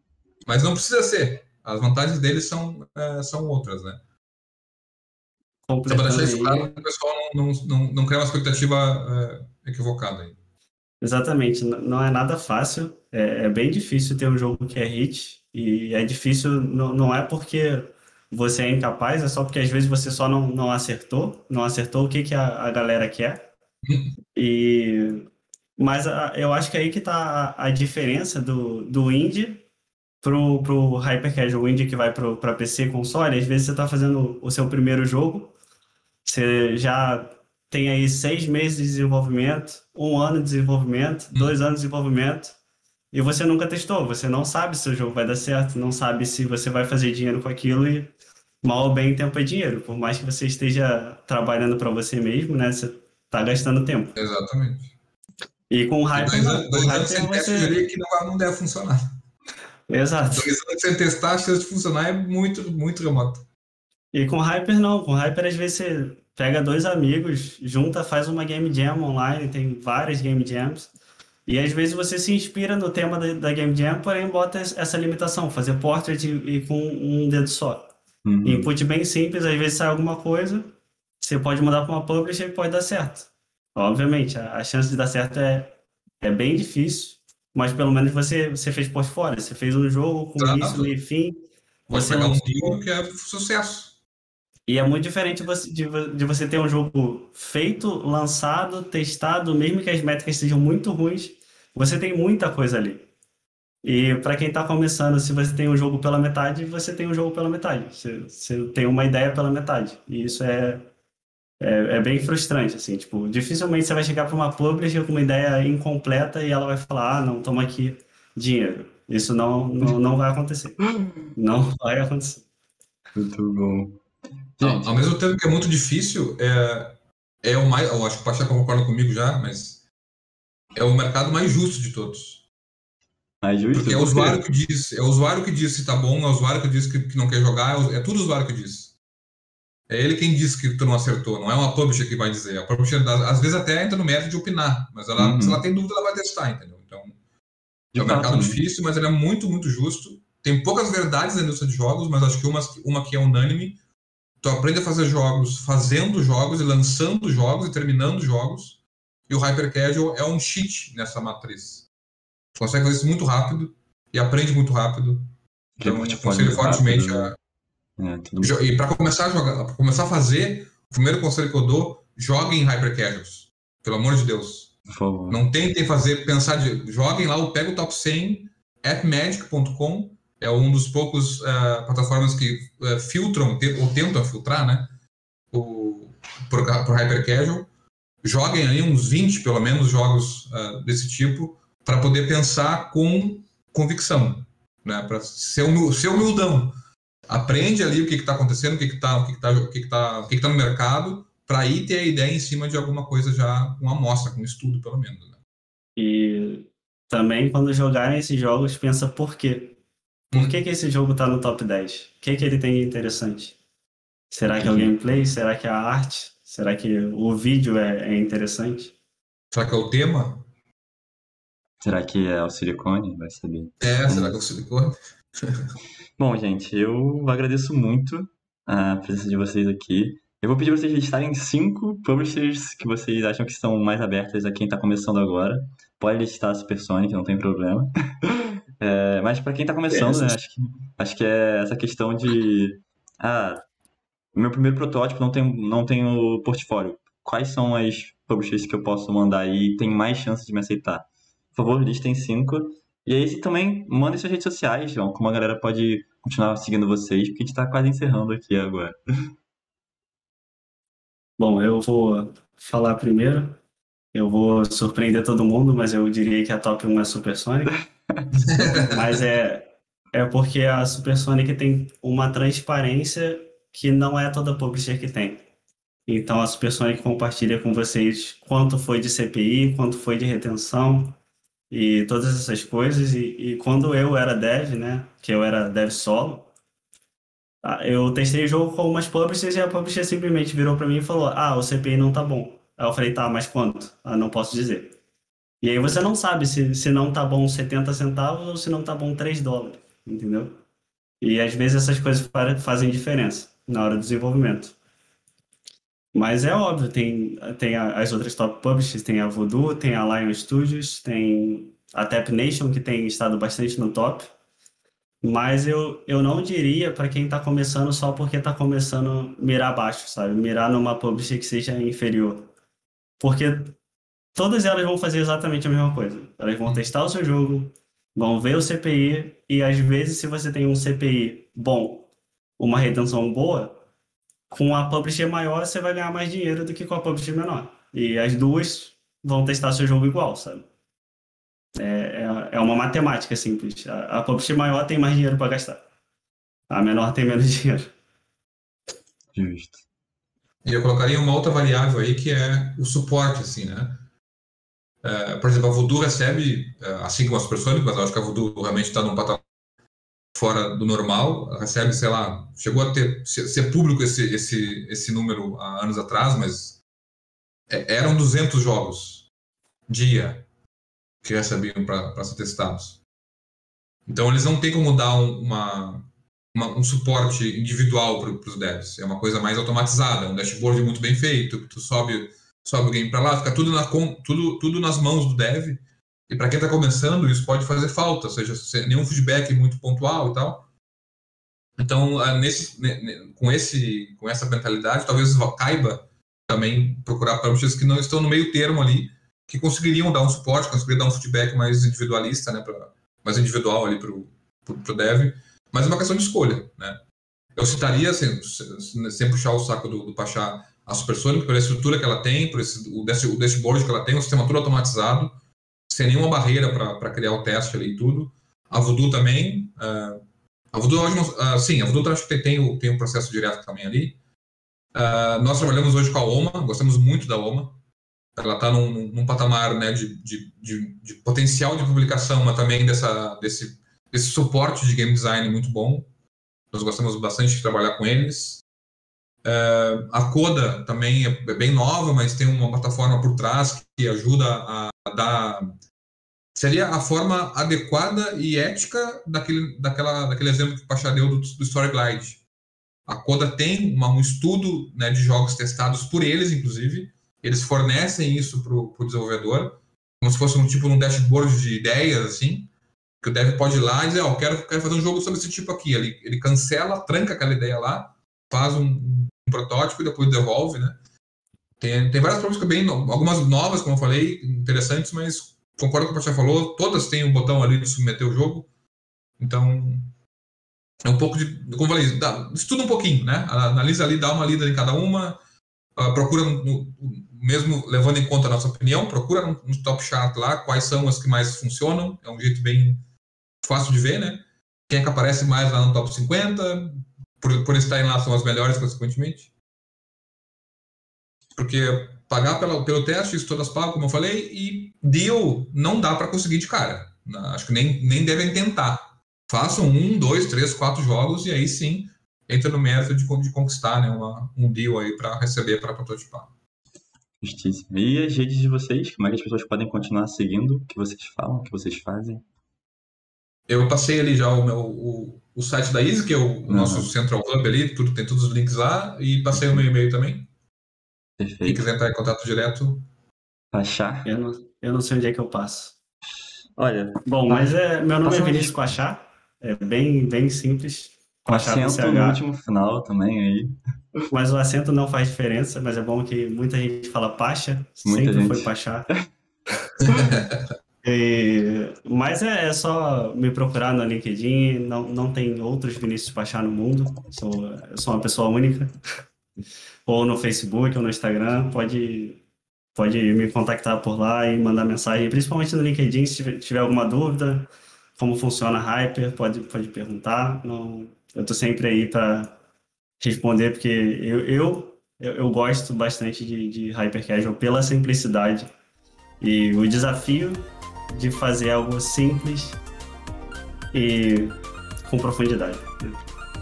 Mas não precisa ser. As vantagens deles são, é, são outras, né? Só para deixar isso claro, o pessoal não, não, não, não criar uma expectativa é, equivocada aí. Exatamente, não é nada fácil, é, é, bem difícil ter um jogo que é hit, e é difícil, não, não é porque você é incapaz, é só porque às vezes você só não, não acertou, não acertou o que, que a, a galera quer. E, mas a, eu acho que é aí que está a, a, diferença do, do indie pro, pro hyper casual indie que vai para PC console. Às vezes você está fazendo o seu primeiro jogo, você já tem aí seis meses de desenvolvimento, um ano de desenvolvimento, dois anos de desenvolvimento, e você nunca testou, você não sabe se o jogo vai dar certo, não sabe se você vai fazer dinheiro com aquilo e mal ou bem tempo é dinheiro. Por mais que você esteja trabalhando para você mesmo, né? Você está gastando tempo. Exatamente. E com o Hyper, dois, não. Dois anos sem você... que não, não deve funcionar. Exato. Dois anos sem testar, a chance de funcionar é muito, muito remota. E com Hyper não. Com Hyper, às vezes, você pega dois amigos, junta, faz uma game jam online, tem várias game jams. E às vezes você se inspira no tema da, da game jam, porém bota essa limitação, fazer portrait e, e com um dedo só. Uhum. Input bem simples, às vezes sai alguma coisa, você pode mudar para uma publisher e pode dar certo. Obviamente, a, a, chance de dar certo é, é bem difícil, mas pelo menos você, você fez portfólio, você fez um jogo com Exato. início, e fim. Pode você pegar um jogo que é sucesso. E é muito diferente de, de você ter um jogo feito, lançado, testado, mesmo que as métricas sejam muito ruins, você tem muita coisa ali. E para quem está começando, se você tem um jogo pela metade, você tem um jogo pela metade. Você, você tem uma ideia pela metade. E isso é, é, é, bem frustrante, assim. Tipo, dificilmente você vai chegar para uma publisher com uma ideia incompleta e ela vai falar, ah, não, toma aqui dinheiro. Isso não, não, não vai acontecer. Não vai acontecer. Muito bom. Não, ao mesmo tempo que é muito difícil, é, é o mais. Eu acho que o Pacheco concorda comigo já, mas é o mercado mais justo de todos. Mais justo? Porque é o usuário que diz, é o usuário que diz se tá bom, é o usuário que diz que, que não quer jogar, é, é tudo o usuário que diz. É ele quem diz que tu não acertou, não é uma publisher que vai dizer. A publisher, às vezes, até entra no mérito de opinar, mas ela, uhum. se ela tem dúvida, ela vai testar, entendeu? Então, de é um mercado né? difícil, mas ele é muito, muito justo. Tem poucas verdades na indústria de jogos, mas acho que uma, uma que é unânime. Tu aprende a fazer jogos fazendo jogos e lançando jogos e terminando jogos. E o Hyper Casual é um cheat nessa matriz consegue fazer isso muito rápido e aprende muito rápido. Então, eu aconselho fortemente rápido, né? a... É, e para começar a jogar, para começar a fazer, o primeiro conselho que eu dou, joguem Hyper Casuals. Pelo amor de Deus. Por favor. Não tentem fazer, pensar de. Joguem lá, pega o top 100, appmagic.com, é um dos poucos uh, plataformas que uh, filtram, te, ou tentam filtrar, né? O, por, por Hyper Casual. Joguem aí uns 20, pelo menos, jogos uh, desse tipo para poder pensar com convicção, né? Para ser, humil, ser humildão. Aprende ali o que está acontecendo, o que está o que tá, o que tá, o que tá no mercado, para aí ter a ideia em cima de alguma coisa já com amostra, com estudo, pelo menos. Né? E também, quando jogarem esses jogos, pensa por quê. Por que, que esse jogo está no top 10? O que, que ele tem de interessante? Será que é o gameplay? Será que é a arte? Será que o vídeo é, é interessante? Será que é o tema? Será que é o silicone? Vai saber. É, será que é o silicone? Bom, gente, eu agradeço muito a presença de vocês aqui. Eu vou pedir para vocês listarem cinco publishers que vocês acham que são mais abertas a quem está começando agora. Pode listar a Supersonic, não tem problema. É, mas para quem está começando, né, acho, que, acho que é essa questão de. Ah, meu primeiro protótipo não tem, não tem o portfólio. Quais são as publishers que eu posso mandar aí e tem mais chance de me aceitar? Por favor, listem cinco. E aí também mandem suas redes sociais, João, como a galera pode continuar seguindo vocês, porque a gente está quase encerrando aqui agora. Bom, eu vou falar primeiro. Eu vou surpreender todo mundo, mas eu diria que a top 1 é Supersonic. mas é, é porque a Supersonic tem uma transparência que não é toda publisher que tem. Então a Supersonic compartilha com vocês quanto foi de CPI, quanto foi de retenção e todas essas coisas. E, e quando eu era dev, né, que eu era dev solo, eu testei o jogo com umas publishers e a publisher simplesmente virou para mim e falou: Ah, o CPI não tá bom. Aí eu falei: Tá, mas quanto? Ah, não posso dizer. E aí você não sabe se, se não tá bom 70 centavos ou se não tá bom 3 dólares, entendeu? E às vezes essas coisas fazem diferença na hora do desenvolvimento. Mas é óbvio, tem, tem as outras top publishers, tem a Voodoo, tem a Lion Studios, tem a Tap Nation, que tem estado bastante no top. Mas eu, eu não diria para quem está começando só porque está começando mirar baixo, sabe? Mirar numa publisher que seja inferior. Porque todas elas vão fazer exatamente a mesma coisa. Elas vão testar o seu jogo, vão ver o CPI, e às vezes, se você tem um CPI bom, uma retenção boa, com a publisher maior você vai ganhar mais dinheiro do que com a publisher menor. E as duas vão testar seu jogo igual, sabe? É, é, é uma matemática simples. A, a publisher maior tem mais dinheiro para gastar. A menor tem menos dinheiro. Justo. E eu colocaria uma outra variável aí que é o suporte, assim, né? É, por exemplo, a Voodoo recebe, é, assim como as Supersonic, mas acho que a Voodoo realmente está num patamar fora do normal, recebe, sei lá, chegou a ter ser público esse esse esse número há anos atrás, mas é, eram 200 jogos dia que recebiam para ser testados. Então eles não têm como dar um, uma, uma, um suporte individual para os devs. É uma coisa mais automatizada, um dashboard muito bem feito, tu sobe sobe o game para lá, fica tudo, na, tudo, tudo nas mãos do dev e para quem está começando, isso pode fazer falta, ou seja, nenhum feedback muito pontual e tal. Então, ah, nesse, com, esse, com essa mentalidade, talvez caiba também procurar publishers que não estão no meio termo ali, que conseguiriam dar um suporte, conseguiriam dar um feedback mais individualista, né, pra, mais individual ali para o dev, mas é uma questão de escolha. Né? Eu citaria, assim, sem puxar o saco do, do Pachá, a Supersonic, pela estrutura que ela tem, por esse, o, dashboard que ela tem, o sistema todo automatizado, sem nenhuma barreira para criar o teste ali e tudo. A Voodoo também. Uh, a Voodoo, uh, sim, a Voodoo acho que tem, o, tem um processo direto também ali. Uh, nós trabalhamos hoje com a OMA, gostamos muito da OMA. Ela está num, num, patamar né, de, de, de, de, potencial de publicação, mas também dessa, desse, desse suporte de game design muito bom. Nós gostamos bastante de trabalhar com eles. Uh, a Coda também é bem nova, mas tem uma plataforma por trás que ajuda a dar. Seria a forma adequada e ética daquele, daquela, daquele exemplo que o Pachá deu do, do Story Glide. A Coda tem uma, um estudo né, de jogos testados por eles, inclusive. Eles fornecem isso para o desenvolvedor, como se fosse um tipo um dashboard de ideias, assim, que o dev pode ir lá e dizer, ó, oh, quero, quero fazer um jogo sobre esse tipo aqui. Ele, ele cancela, tranca aquela ideia lá, faz um, um protótipo e depois devolve, né? Tem, tem várias provas bem, algumas novas, como eu falei, interessantes, mas concordo com o que você falou, todas têm um botão ali de submeter o jogo. Então, é um pouco de, como eu falei, dá, estuda um pouquinho, né? Analisa ali, dá uma lida em cada uma, uh, procura, no, mesmo levando em conta a nossa opinião, procura no, no, top chart lá quais são as que mais funcionam, é um jeito bem fácil de ver, né? Quem é que aparece mais lá no top 50, por, por estarem lá são as melhores, consequentemente porque pagar pela, pelo teste, isso todas pagam, como eu falei, e deal não dá para conseguir de cara. Acho que nem, nem devem tentar. Façam um, dois, três, quatro jogos e aí sim entra no mérito de, de conquistar né, uma, um deal aí para receber, para prototipar. Justíssimo. E as redes de vocês? Como é que as pessoas podem continuar seguindo o que vocês falam, o que vocês fazem? Eu passei ali já o meu o, o site da Easy, que é o, uhum. nosso Central Hub ali, tudo, tem todos os links lá, e passei o meu e-mail também. Perfeito. Quem quiser entrar em contato direto. Achar? Eu não, eu não sei onde é que eu passo. Olha. Bom, mas é, meu nome é Vinícius Quachá. É bem, bem simples. Com acento no último final também aí. Mas o acento não faz diferença, mas é bom que muita gente fala Pacha, muita sempre gente. foi Pachá. e, mas é, é, só me procurar no LinkedIn, não, não tem outros Vinícius Pachá no mundo, sou, eu sou uma pessoa única ou no Facebook ou no Instagram, pode, pode me contactar por lá e mandar mensagem, principalmente no LinkedIn, se tiver, alguma dúvida, como funciona a Hyper, pode, pode perguntar. Não, eu estou sempre aí para responder, porque eu, eu, eu, eu gosto bastante de, de Hyper Casual pela simplicidade e o desafio de fazer algo simples e com profundidade.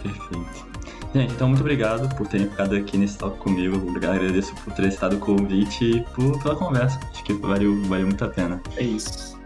Perfeito. Gente, então muito obrigado por terem ficado aqui nesse talk comigo. Agradeço por ter estado o convite e por, pela conversa. Acho que valeu, valeu muito a pena. É isso.